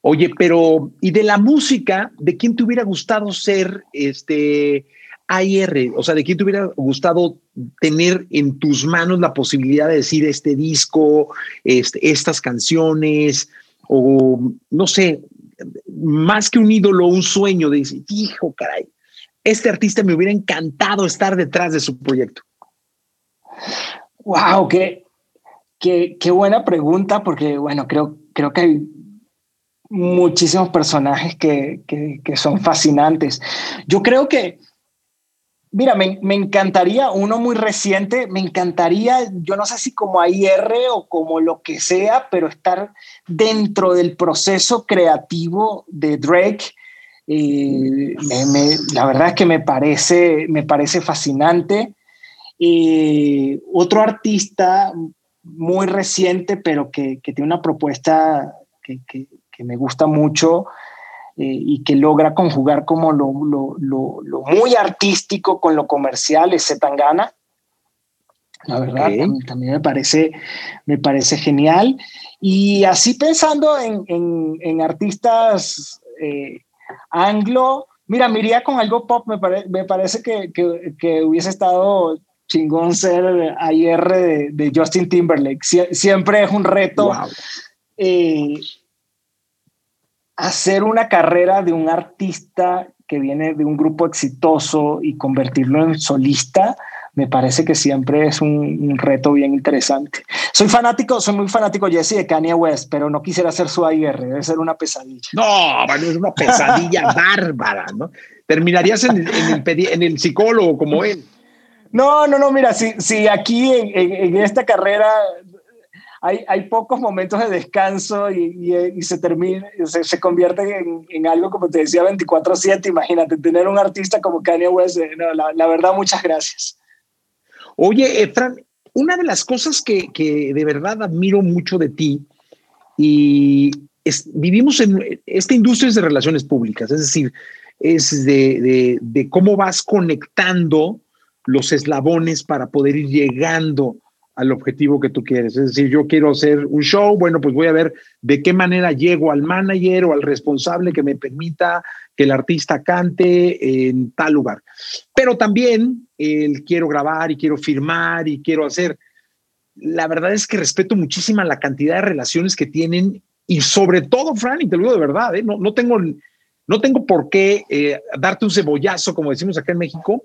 Oye, pero ¿y de la música? ¿De quién te hubiera gustado ser este AIR? O sea, ¿de quién te hubiera gustado tener en tus manos la posibilidad de decir este disco, este, estas canciones? O no sé, más que un ídolo, un sueño de decir, hijo, caray, este artista me hubiera encantado estar detrás de su proyecto? Wow, qué, qué, qué buena pregunta, porque bueno, creo, creo que hay muchísimos personajes que, que, que son fascinantes. Yo creo que Mira, me, encantaría, uno muy reciente, me encantaría, yo no sé si como AIR o como lo que sea, pero estar dentro del proceso creativo de Drake. Eh, la verdad es que me parece, me parece fascinante. Eh, otro artista muy reciente, pero que, tiene una propuesta que, que me gusta mucho, eh, y que logra conjugar como lo, lo, lo, muy artístico con lo comercial es Zetangana. La verdad, también, me, parece, me parece genial. Y así pensando en, en, en artistas eh, anglo, mira, me iría con algo pop, me, me parece que, que, que, hubiese estado chingón ser ayer de, de Justin Timberlake. siempre es un reto. Eh, hacer una carrera de un artista que viene de un grupo exitoso y convertirlo en solista, me parece que siempre es un, reto bien interesante. Soy fanático, soy muy fanático, Jesse, de Kanye West, pero no quisiera hacer su AIR, debe ser una pesadilla. No, es una pesadilla bárbara, ¿no? Terminarías en, en, el, psicólogo como él. No, no, no, mira, si, si aquí en, esta carrera hay, pocos momentos de descanso y, se termina, se, convierte en, algo, como te decía, 24/7. Imagínate, tener un artista como Kanye West, eh, la, verdad, muchas gracias. Oye, Efran, una de las cosas que, de verdad admiro mucho de ti y vivimos en esta industria de relaciones públicas, es decir, es de, de, cómo vas conectando los eslabones para poder ir llegando al objetivo que tú quieres. Es decir, yo quiero hacer un show, bueno, pues voy a ver de qué manera llego al manager o al responsable que me permita que el artista cante en tal lugar. Pero también el quiero grabar y quiero firmar y quiero hacer. La verdad es que respeto muchísima la cantidad de relaciones que tienen y sobre todo, Fran, y te lo digo de verdad, ¿eh? no, no, tengo, no tengo por qué eh, darte un cebollazo, como decimos acá en México,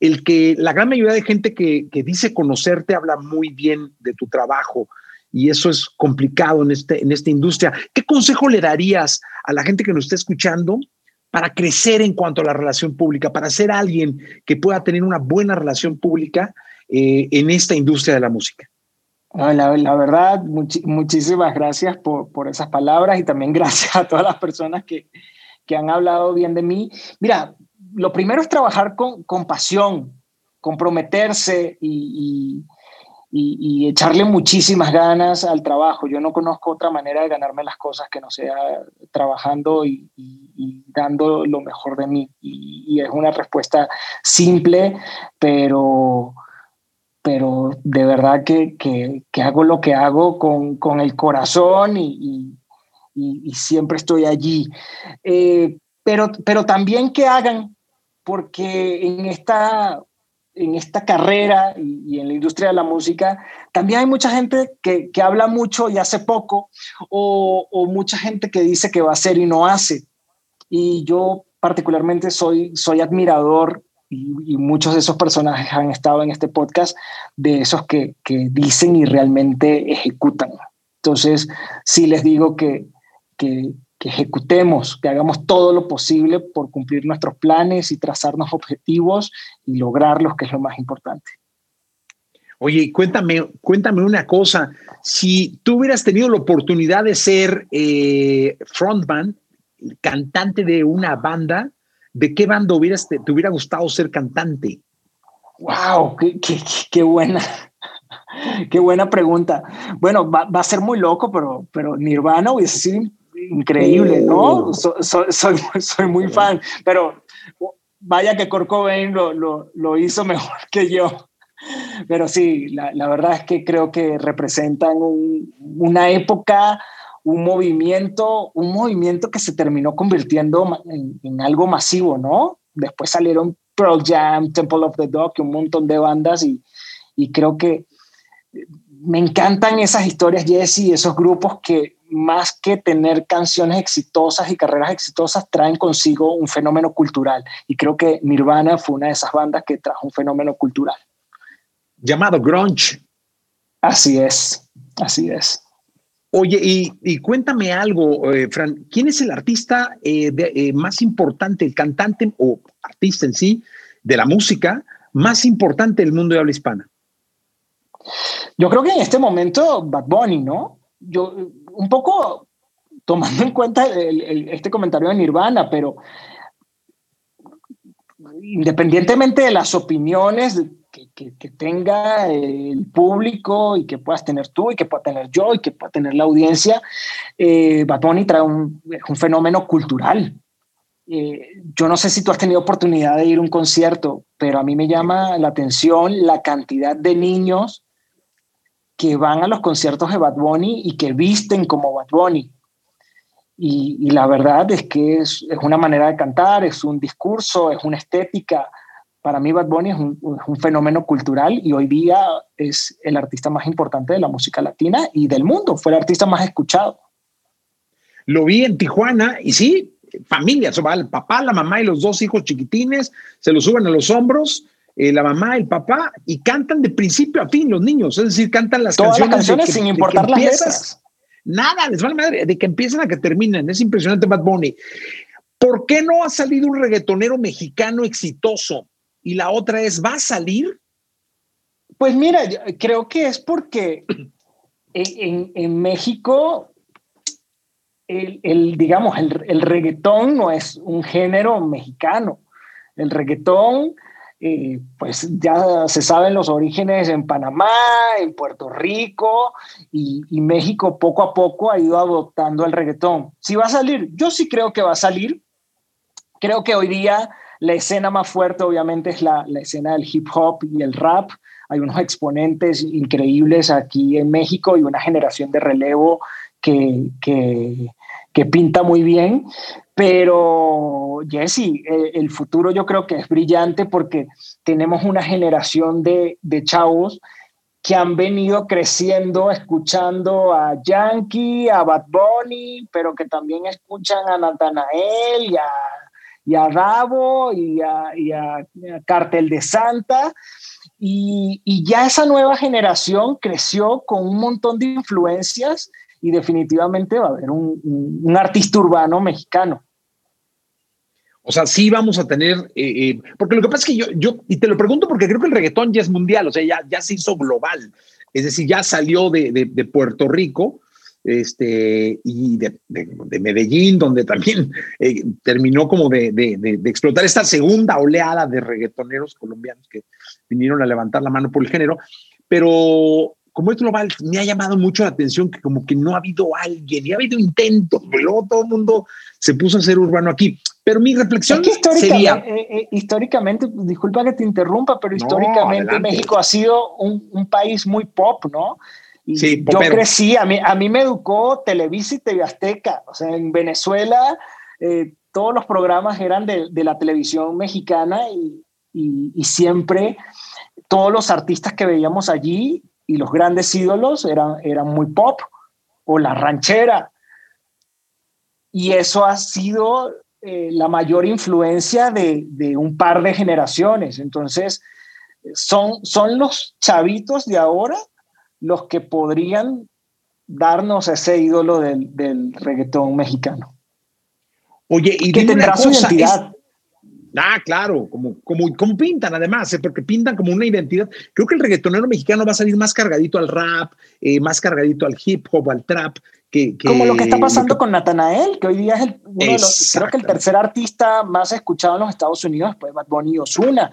el que la gran mayoría de gente que, dice conocerte habla muy bien de tu trabajo y eso es complicado en, este, en esta industria. ¿Qué consejo le darías a la gente que nos está escuchando para crecer en cuanto a la relación pública, para ser alguien que pueda tener una buena relación pública eh, en esta industria de la música? La, verdad, muchísimas gracias por, por, esas palabras y también gracias a todas las personas que, que han hablado bien de mí. Mira, lo primero es trabajar con, pasión, comprometerse y, echarle muchísimas ganas al trabajo. Yo no conozco otra manera de ganarme las cosas que no sea trabajando y, dando lo mejor de mí. Y, es una respuesta simple, pero, pero de verdad que, hago lo que hago con, el corazón y, siempre estoy allí. Eh, pero, pero también que hagan porque en esta, en esta carrera y, en la industria de la música también hay mucha gente que, habla mucho y hace poco, o, mucha gente que dice que va a hacer y no hace. Y yo particularmente soy, soy admirador y, muchos de esos personajes han estado en este podcast, de esos que, que dicen y realmente ejecutan. Entonces, sí les digo que, que, que ejecutemos, que hagamos todo lo posible por cumplir nuestros planes y trazarnos objetivos y lograrlos, que es lo más importante. Oye, cuéntame, cuéntame una cosa. Si tú hubieras tenido la oportunidad de ser eh, frontman, cantante de una banda, ¿de qué banda hubieras, te, hubiera gustado ser cantante? ¡Wow! ¡Qué, qué, buena! Qué buena pregunta. Bueno, va, a ser muy loco, pero, pero Nirvana hubiese sido increíble, ¿no? Soy, soy, muy fan, pero vaya que Kurt Cobain lo, lo, lo hizo mejor que yo. Pero sí, la, la, verdad es que creo que representan una época, un movimiento, un movimiento que se terminó convirtiendo en, en, algo masivo, ¿no? Después salieron Pearl Jam, Temple of the Dog, un montón de bandas y, y creo que me encantan esas historias, Jesse, esos grupos que más que tener canciones exitosas y carreras exitosas, traen consigo un fenómeno cultural. Y creo que Nirvana fue una de esas bandas que trajo un fenómeno cultural. Llamado grunge. Así es, así es. Oye, y, cuéntame algo, eh, Fran, ¿quién es el artista eh, eh, más importante, el cantante o artista en sí de la música más importante del mundo de habla hispana? Yo creo que en este momento Bad Bunny, ¿no? Yo un poco tomando en cuenta este comentario de Nirvana, pero independientemente de las opiniones que, tenga el público y que puedas tener tú y que pueda tener yo y que pueda tener la audiencia, eh, Bad trae un, un fenómeno cultural. Eh, yo no sé si tú has tenido oportunidad de ir a un concierto, pero a mí me llama la atención la cantidad de niños que van a los conciertos de Bad Bunny y que visten como Bad Bunny. Y, la verdad es que es, una manera de cantar, es un discurso, es una estética. Para mí Bad Bunny es un, un, fenómeno cultural y hoy día es el artista más importante de la música latina y del mundo. Fue el artista más escuchado. Lo vi en Tijuana y sí, familia, el papá, la mamá y los dos hijos chiquitines se lo suben a los hombros eh, la mamá, el papá, y cantan de principio a fin los niños, es decir, cantan las canciones, las canciones sin importar las letras. Nada, les vale madre, de que empiezan a que terminen, es impresionante Bad Bunny. ¿Por qué no ha salido un reggaetonero mexicano exitoso? Y la otra es, ¿va a salir? Pues mira, creo que es porque en, en México el, el, digamos, el, el, reggaetón no es un género mexicano. El reggaetón eh, pues ya se saben los orígenes en Panamá, en Puerto Rico y, México poco a poco ha ido adoptando el reggaetón. Si va a salir, yo sí creo que va a salir. Creo que hoy día la escena más fuerte obviamente es la, escena del hip hop y el rap. Hay unos exponentes increíbles aquí en México y una generación de relevo que, que, que pinta muy bien, pero Jesse, el futuro yo creo que es brillante porque tenemos una generación de, de chavos que han venido creciendo escuchando a Yankee, a Bad Bunny, pero que también escuchan a Nathanael y a, y a Rabo y a, a, Cartel de Santa. Y, ya esa nueva generación creció con un montón de influencias y definitivamente va a haber un, artista urbano mexicano. O sea, sí vamos a tener, eh, eh, porque lo que pasa es que yo, yo, y te lo pregunto porque creo que el reggaetón ya es mundial, o sea, ya, ya se hizo global, es decir, ya salió de, de, Puerto Rico este, y de, de Medellín, donde también eh, terminó como de, explotar esta segunda oleada de reggaetoneros colombianos que vinieron a levantar la mano por el género, pero como es global, me ha llamado mucho la atención que como que no ha habido alguien y ha habido intentos, pero luego todo el mundo se puso a ser urbano aquí. Pero mi reflexión es que históricamente, eh, eh, históricamente, disculpa que te interrumpa, pero históricamente México ha sido un, país muy pop, ¿no? sí, yo crecí, a mí, a mí me educó Televisa y TV Azteca, o sea, en Venezuela eh, todos los programas eran de, de la televisión mexicana y, y, y siempre todos los artistas que veíamos allí y los grandes ídolos eran, eran muy pop o la ranchera. Y eso ha sido eh, la mayor influencia de, de, un par de generaciones. Entonces, son, son los chavitos de ahora los que podrían darnos ese ídolo del, del reggaetón mexicano. Oye, y que tendrá su identidad. Ah, claro, como, como, como pintan además, ¿eh? porque pintan como una identidad. Creo que el reggaetonero mexicano va a salir más cargadito al rap, eh, más cargadito al hip hop, al trap. Que, como lo que está pasando con Natanael, que hoy día es el, uno de los, creo que el tercer artista más escuchado en los Estados Unidos, después Bad Bunny y Ozuna.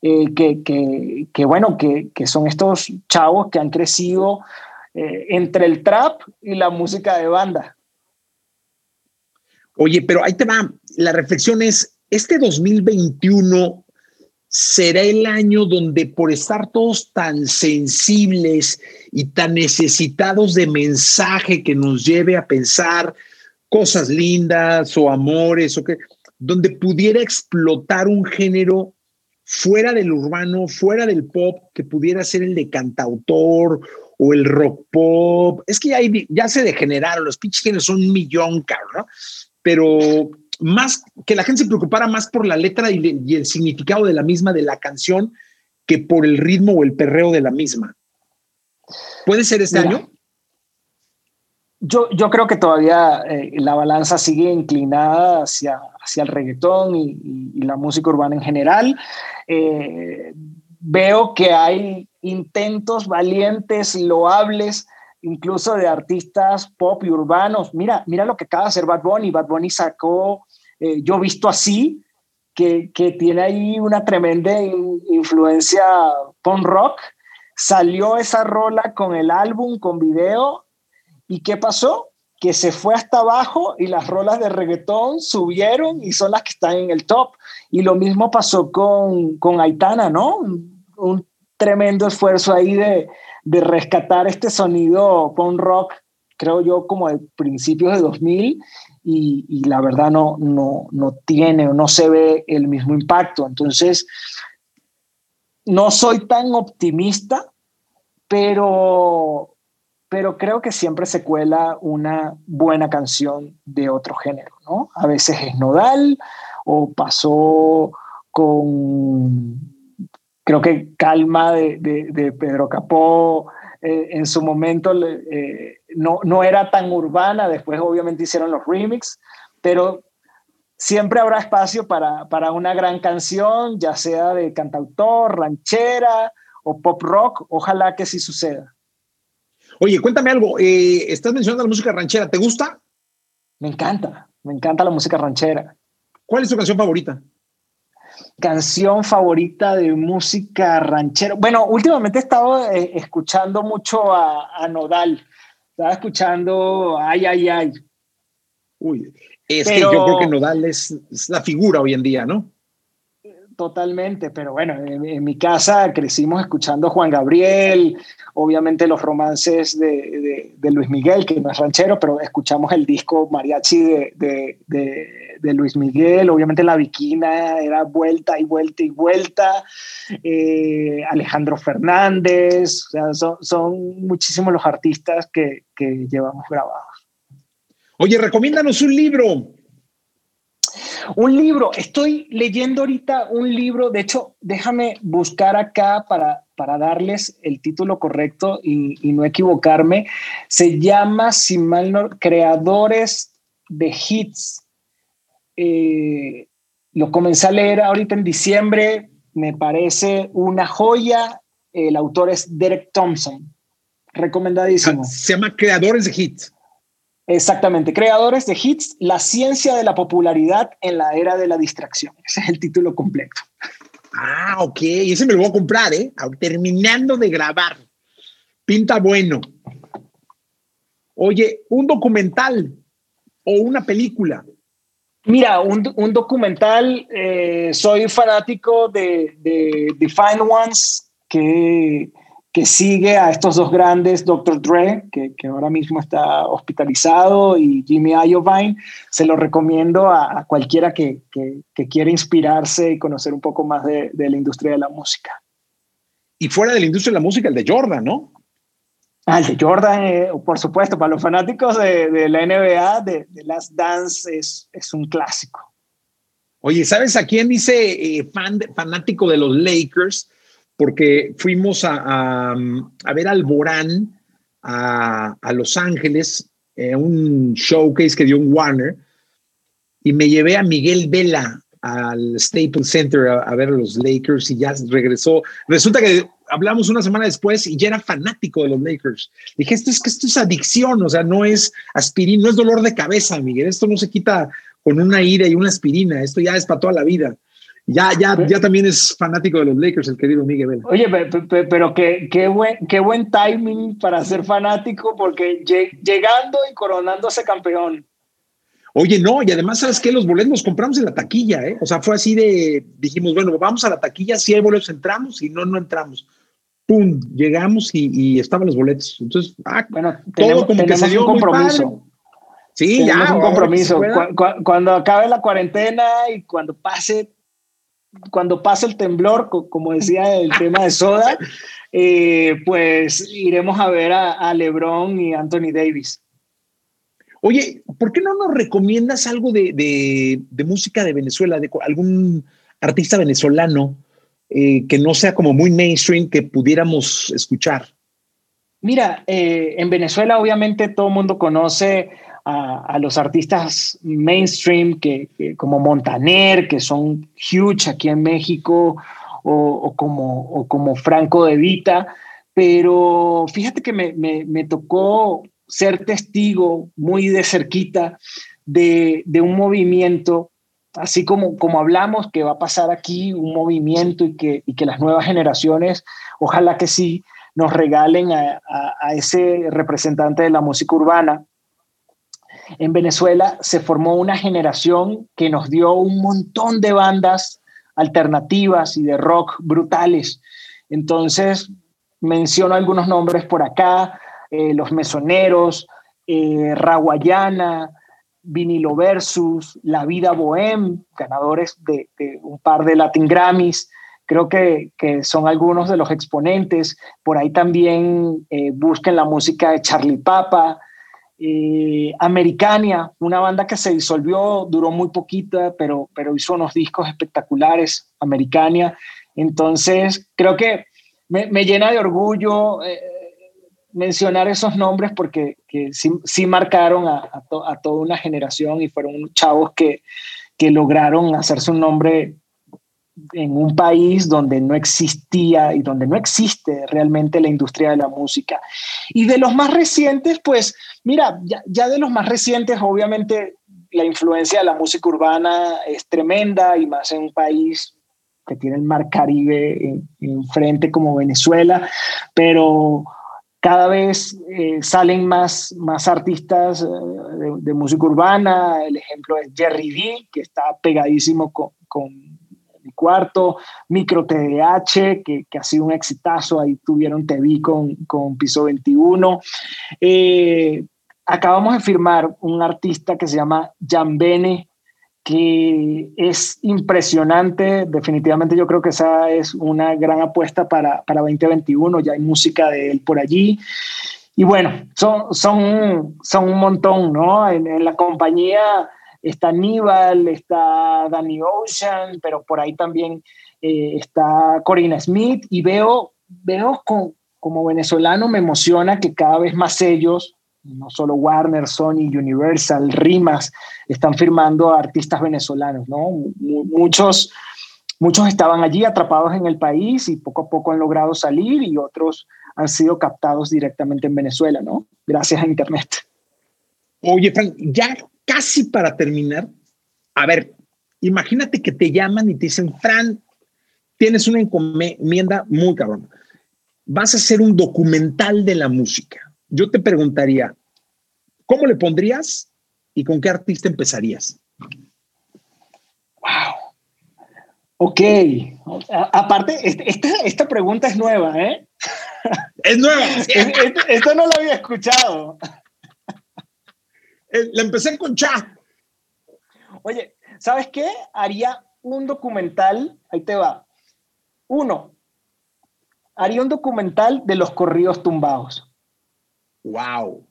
Eh, que, que, que, bueno, que, que, son estos chavos que han crecido entre el trap y la música de banda. Oye, pero ahí te va, la reflexión es, este 2021 será el año donde por estar todos tan sensibles y tan necesitados de mensaje que nos lleve a pensar cosas lindas o amores o que donde pudiera explotar un género fuera del urbano, fuera del pop, que pudiera ser el de cantautor o el rock pop. Es que ya, ya se degeneraron, los pinches géneros son un millón, ¿no? Pero más que la gente se preocupara más por la letra y, el significado de la misma de la canción que por el ritmo o el perreo de la misma. ¿Puede ser este año? Yo, yo creo que todavía eh, la balanza sigue inclinada hacia, hacia el reggaetón y, la música urbana en general. Eh, veo que hay intentos valientes, loables, incluso de artistas pop y urbanos. Mira, mira lo que acaba de hacer Bad Bunny. Bad Bunny sacó eh, Yo Visto Así, que, que, tiene ahí una tremenda influencia punk rock. Salió esa rola con el álbum, con video. ¿Y qué pasó? Que se fue hasta abajo y las rolas de reggaetón subieron y son las que están en el top. Y lo mismo pasó con, con Aitana, ¿no? un tremendo esfuerzo ahí de, de rescatar este sonido punk rock, creo yo, como de principios de 2000 y, la verdad no, no, no tiene o no se ve el mismo impacto. Entonces, no soy tan optimista, pero, pero creo que siempre se cuela una buena canción de otro género, ¿no? A veces es nodal o pasó con creo que Calma de, Pedro Capó eh, en su momento eh, no, no era tan urbana, después obviamente hicieron los remix, pero siempre habrá espacio para, para una gran canción, ya sea de cantautor, ranchera o pop rock, ojalá que sí suceda. Oye, cuéntame algo, eh, estás mencionando la música ranchera, ¿te gusta? Me encanta, me encanta la música ranchera. ¿Cuál es tu canción favorita? canción favorita de música ranchera. Bueno, últimamente he estado eh, escuchando mucho a, Nodal. Estaba escuchando Ay, ay, ay. Uy, es que yo creo que Nodal es, la figura hoy en día, ¿no? Totalmente, pero bueno, en, mi casa crecimos escuchando Juan Gabriel, obviamente los romances de, Luis Miguel, que no es ranchero, pero escuchamos el disco mariachi de, Luis Miguel, obviamente la viquina era vuelta y vuelta y vuelta, eh, Alejandro Fernández, son, muchísimos los artistas que, que llevamos grabados. Oye, recomiéndanos un libro. Un libro, estoy leyendo ahorita un libro, de hecho, déjame buscar acá para, para darles el título correcto y, no equivocarme. Se llama, si mal Creadores de Hits. Eh, lo comencé a leer ahorita en diciembre, me parece una joya. El autor es Derek Thompson. Recomendadísimo. Se llama Creadores de Hits. Exactamente, creadores de hits, la ciencia de la popularidad en la era de la distracción. Ese es el título completo. Ah, ok, ese me lo voy a comprar, ¿eh? Terminando de grabar. Pinta bueno. Oye, un documental o una película. Mira, un, documental, eh, soy fanático de, de Defined Ones, que que sigue a estos dos grandes, Dr. Dre, que, que ahora mismo está hospitalizado, y Jimmy Iovine, se lo recomiendo a, cualquiera que, que, que, quiera inspirarse y conocer un poco más de, de, la industria de la música. Y fuera de la industria de la música, el de Jordan, ¿no? Ah, el de Jordan, eh, por supuesto, para los fanáticos de, de la NBA, de, de Last Dance es, es un clásico. Oye, ¿sabes a quién dice eh, fan, fanático de los Lakers? Porque fuimos a, ver al Borán a, Los Ángeles, eh, un showcase que dio un Warner, y me llevé a Miguel Vela al Staples Center a, a, ver a los Lakers y ya regresó. Resulta que hablamos una semana después y ya era fanático de los Lakers. Dije, esto es que esto es adicción, o sea, no es aspirina, no es dolor de cabeza, Miguel. Esto no se quita con una ira y una aspirina. Esto ya es para toda la vida. Ya, ya, ya también es fanático de los Lakers, el querido Miguel Oye, pero, qué, qué, buen, qué buen timing para ser fanático, porque llegando y coronándose campeón. Oye, no, y además, ¿sabes qué? Los boletos los compramos en la taquilla, ¿eh? O sea, fue así de, dijimos, bueno, vamos a la taquilla, si hay boletos entramos, si no, no entramos. ¡Pum! Llegamos y, estaban los boletos. Entonces, ah, bueno, todo como que se dio un compromiso. Sí, ya. un compromiso. cuando acabe la cuarentena y cuando pase, cuando pase el temblor, como decía el tema de Soda, eh, pues iremos a ver a, LeBron y Anthony Davis. Oye, ¿por qué no nos recomiendas algo de, música de Venezuela, de algún artista venezolano eh, que no sea como muy mainstream que pudiéramos escuchar? Mira, eh, en Venezuela obviamente todo el mundo conoce a, los artistas mainstream que, como Montaner, que son huge aquí en México, o, como, como Franco de Vita, pero fíjate que me, tocó ser testigo muy de cerquita de, un movimiento, así como, como hablamos que va a pasar aquí un movimiento y que, que las nuevas generaciones, ojalá que sí, nos regalen a, ese representante de la música urbana en Venezuela se formó una generación que nos dio un montón de bandas alternativas y de rock brutales. Entonces, menciono algunos nombres por acá, eh, Los Mesoneros, eh, Raguayana, Vinilo Versus, La Vida Bohem, ganadores de, un par de Latin Grammys. Creo que, son algunos de los exponentes. Por ahí también eh, busquen la música de Charlie Papa, eh, Americania, una banda que se disolvió, duró muy poquita, pero, pero hizo unos discos espectaculares, Americania. Entonces, creo que me, llena de orgullo eh, mencionar esos nombres porque que sí, marcaron a, toda una generación y fueron chavos que, que lograron hacerse un nombre en un país donde no existía y donde no existe realmente la industria de la música. Y de los más recientes, pues mira, ya, de los más recientes, obviamente la influencia de la música urbana es tremenda y más en un país que tiene el mar Caribe enfrente como Venezuela, pero cada vez eh, salen más, más artistas eh, de, música urbana. El ejemplo es Jerry D, que está pegadísimo con, con cuarto, Micro TDH, que, que, ha sido un exitazo, ahí tuvieron TV con, con Piso 21. Eh, acabamos de firmar un artista que se llama Jan Bene, que es impresionante, definitivamente yo creo que esa es una gran apuesta para, para 2021, ya hay música de él por allí. Y bueno, son, son, son un montón, ¿no? En, en la compañía está Aníbal, está Danny Ocean, pero por ahí también eh, está Corina Smith y veo, veo como venezolano me emociona que cada vez más ellos, no solo Warner, Sony, Universal, Rimas, están firmando a artistas venezolanos, ¿no? Muchos, muchos estaban allí atrapados en el país y poco a poco han logrado salir y otros han sido captados directamente en Venezuela, ¿no? Gracias a Internet. Oye, Frank, ya casi para terminar, a ver, imagínate que te llaman y te dicen, Fran, tienes una encomienda muy cabrón. Vas a hacer un documental de la música. Yo te preguntaría, ¿cómo le pondrías y con qué artista empezarías? Wow. Ok. aparte, esta, esta, pregunta es nueva, ¿eh? Es nueva. esto no lo había escuchado. Eh, la empecé con cha. Oye, ¿sabes qué? Haría un documental, ahí te va. Uno, haría un documental de los corridos tumbados. Wow.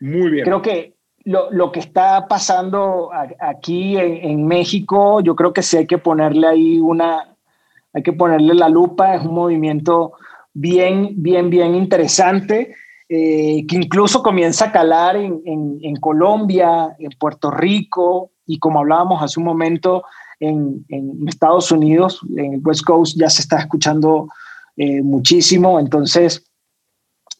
Muy bien. Creo que, lo, que está pasando aquí en, México, yo creo que sí hay que ponerle ahí una, hay que ponerle la lupa, es un movimiento bien, bien, bien interesante, eh, que incluso comienza a calar en, en, Colombia, en Puerto Rico, y como hablábamos hace un momento, en, en Estados Unidos, en el West Coast ya se está escuchando eh, muchísimo, entonces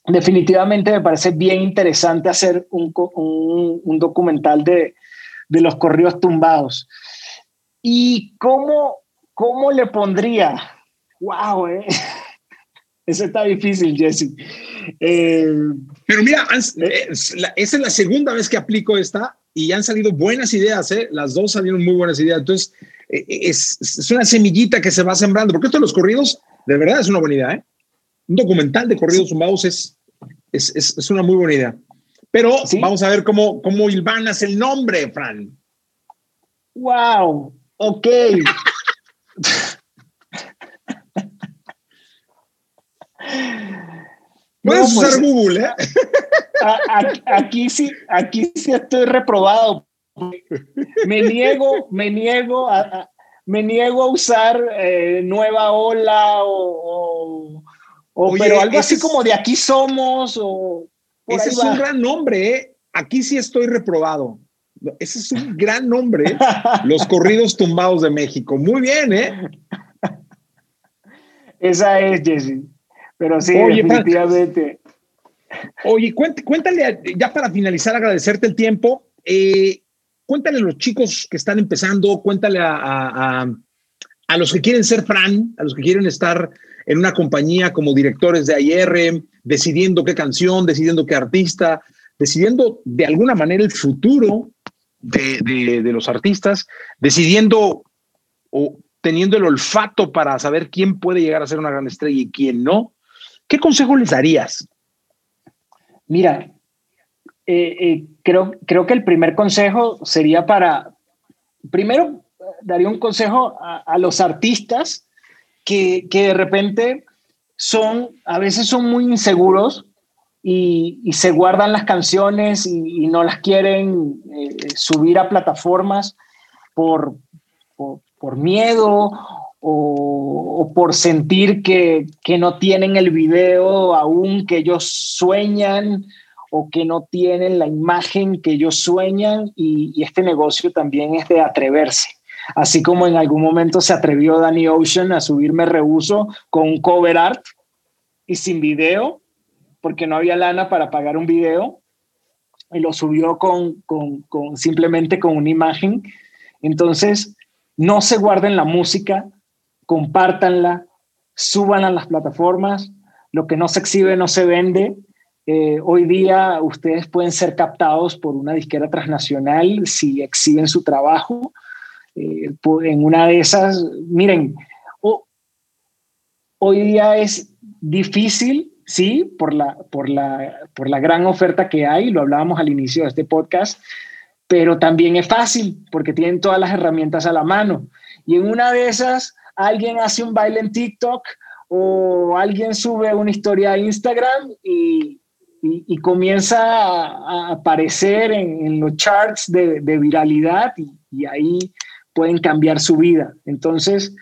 definitivamente me parece bien interesante hacer un, un, documental de, de, los corridos tumbados. ¿Y cómo, cómo le pondría? ¡Wow! Eh. Eso está difícil, Jesse. Eh, Pero mira, eh, esa es la segunda vez que aplico esta y han salido buenas ideas, ¿eh? Las dos salieron muy buenas ideas. Entonces, es, es, una semillita que se va sembrando, porque esto de los corridos, de verdad, es una buena idea, ¿eh? Un documental de corridos tumbados es, es, es, una muy buena idea. Pero vamos a ver cómo, cómo hilvanas el nombre, Fran. ¡Wow! Ok. Puedes usar pues, Google, ¿eh? aquí sí, aquí sí estoy reprobado. Me niego, me niego a, me niego a usar eh, Nueva Ola o, pero algo así como de aquí somos o... Ese es un gran nombre, ¿eh? Aquí sí estoy reprobado. Ese es un gran nombre, ¿eh? Los corridos tumbados de México. Muy bien, ¿eh? Esa es, Jesse. Pero sí, Oye, definitivamente. Oye, cuéntale, ya para finalizar, agradecerte el tiempo. Eh, cuéntale a los chicos que están empezando, cuéntale a, a, los que quieren ser Fran, a los que quieren estar en una compañía como directores de AIR, decidiendo qué canción, decidiendo qué artista, decidiendo de alguna manera el futuro de, de, los artistas, decidiendo o teniendo el olfato para saber quién puede llegar a ser una gran estrella y quién no. ¿Qué consejo les darías? Mira, eh, eh, creo, creo que el primer consejo sería para, primero, daría un consejo a, los artistas que, que, de repente son, a veces son muy inseguros y, se guardan las canciones y, no las quieren eh, subir a plataformas por, por, por miedo o, o, por sentir que, que no tienen el video aún que ellos sueñan o que no tienen la imagen que ellos sueñan y, este negocio también es de atreverse. Así como en algún momento se atrevió Danny Ocean a subirme reuso con un cover art y sin video, porque no había lana para pagar un video, y lo subió con, con, con simplemente con una imagen. Entonces, no se guarden la música, compártanla, suban a las plataformas, lo que no se exhibe no se vende eh, hoy día ustedes pueden ser captados por una disquera transnacional si exhiben su trabajo. Eh, en una de esas, miren, hoy día es difícil, sí, por la, por, la, por la gran oferta que hay, lo hablábamos al inicio de este podcast, pero también es fácil porque tienen todas las herramientas a la mano. Y en una de esas, alguien hace un baile en TikTok o alguien sube una historia a Instagram y, y, comienza a, aparecer en, los charts de, viralidad y, ahí pueden cambiar su vida. Entonces,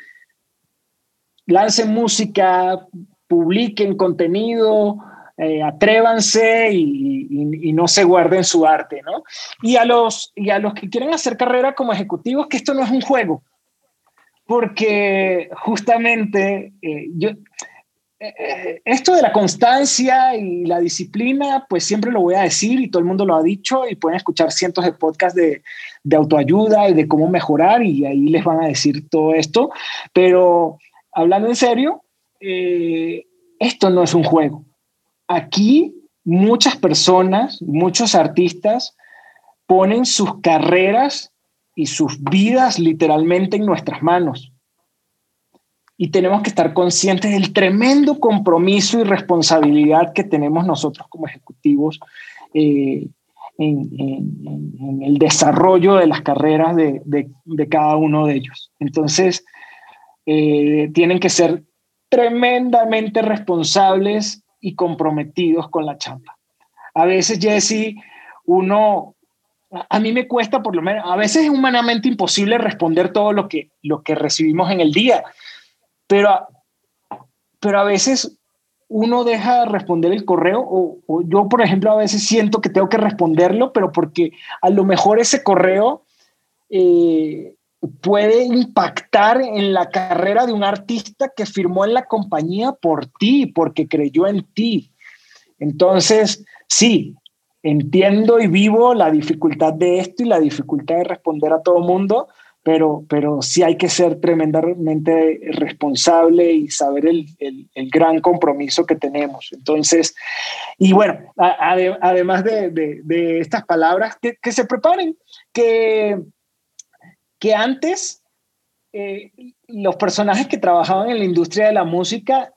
lancen música, publiquen contenido, eh, atrévanse y, no se guarden su arte, ¿no? Y a, los, y a los que quieren hacer carrera como ejecutivos, que esto no es un juego, porque justamente eh, yo, eh, esto de la constancia y la disciplina, pues siempre lo voy a decir y todo el mundo lo ha dicho y pueden escuchar cientos de podcasts de, autoayuda y de cómo mejorar y ahí les van a decir todo esto. Pero hablando en serio, eh, esto no es un juego. Aquí muchas personas, muchos artistas ponen sus carreras y sus vidas literalmente en nuestras manos y tenemos que estar conscientes del tremendo compromiso y responsabilidad que tenemos nosotros como ejecutivos eh, en, el desarrollo de las carreras de, cada uno de ellos. Entonces, eh, tienen que ser tremendamente responsables y comprometidos con la chamba. A veces, Jesse, uno, a mí me cuesta por lo menos, a veces es humanamente imposible responder todo lo que, lo que recibimos en el día, pero, pero a veces uno deja de responder el correo o, yo, por ejemplo, a veces siento que tengo que responderlo, pero porque a lo mejor ese correo eh, puede impactar en la carrera de un artista que firmó en la compañía por ti, porque creyó en ti. Entonces, sí, entiendo y vivo la dificultad de esto y la dificultad de responder a todo mundo, pero, pero sí hay que ser tremendamente responsable y saber el, gran compromiso que tenemos. Entonces, y bueno, además de, estas palabras, que, se preparen, que, que antes eh, los personajes que trabajaban en la industria de la música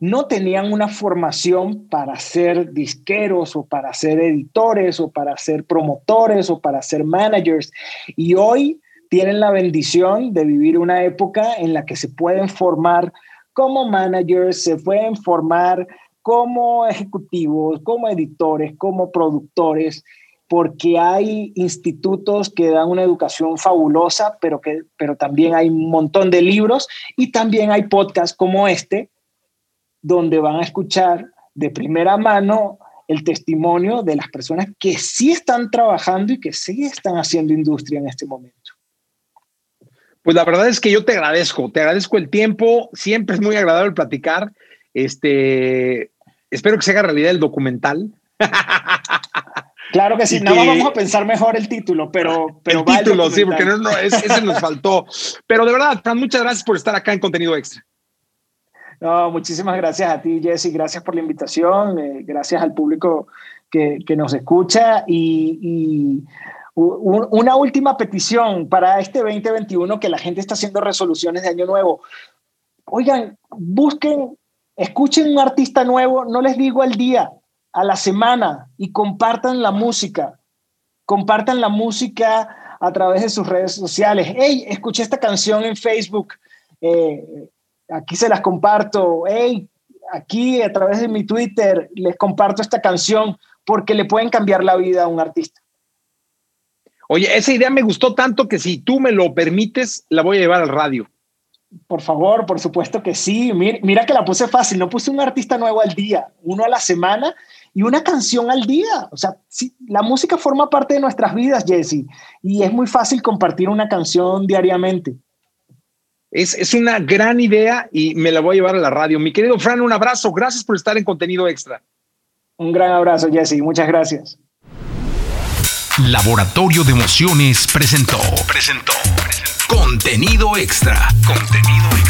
no tenían una formación para ser disqueros o para ser editores o para ser promotores o para ser managers. Y hoy tienen la bendición de vivir una época en la que se pueden formar como managers, se pueden formar como ejecutivos, como editores, como productores, porque hay institutos que dan una educación fabulosa, pero, que, pero también hay un montón de libros y también hay podcasts como este, donde van a escuchar de primera mano el testimonio de las personas que sí están trabajando y que sí están haciendo industria en este momento. Pues la verdad es que yo te agradezco, te agradezco el tiempo, siempre es muy agradable platicar. Este, espero que se haga realidad el documental. Claro que sí, no vamos a pensar mejor el título, pero, pero el título, sí, porque no, no ese nos faltó. Pero de verdad, muchas gracias por estar acá en Contenido Extra. No, muchísimas gracias a ti, Jesse, gracias por la invitación, eh, gracias al público que, que nos escucha y, y una última petición para este 2021 que la gente está haciendo resoluciones de año nuevo. Oigan, busquen, escuchen un artista nuevo, no les digo al día, a la semana y compartan la música. Compartan la música a través de sus redes sociales. Hey, escuché esta canción en Facebook. Eh, aquí se las comparto. Hey, aquí a través de mi Twitter les comparto esta canción porque le pueden cambiar la vida a un artista. Oye, esa idea me gustó tanto que si tú me lo permites, la voy a llevar al radio. Por favor, por supuesto que sí. Mira, que la puse fácil, no puse un artista nuevo al día, uno a la semana y una canción al día. O sea, la música forma parte de nuestras vidas, Jesse, y es muy fácil compartir una canción diariamente. Es, es, una gran idea y me la voy a llevar a la radio. Mi querido Fran, un abrazo. Gracias por estar en contenido extra. Un gran abrazo, Jesse. Muchas gracias. Laboratorio de Emociones presentó. Presentó. Contenido extra. Contenido extra.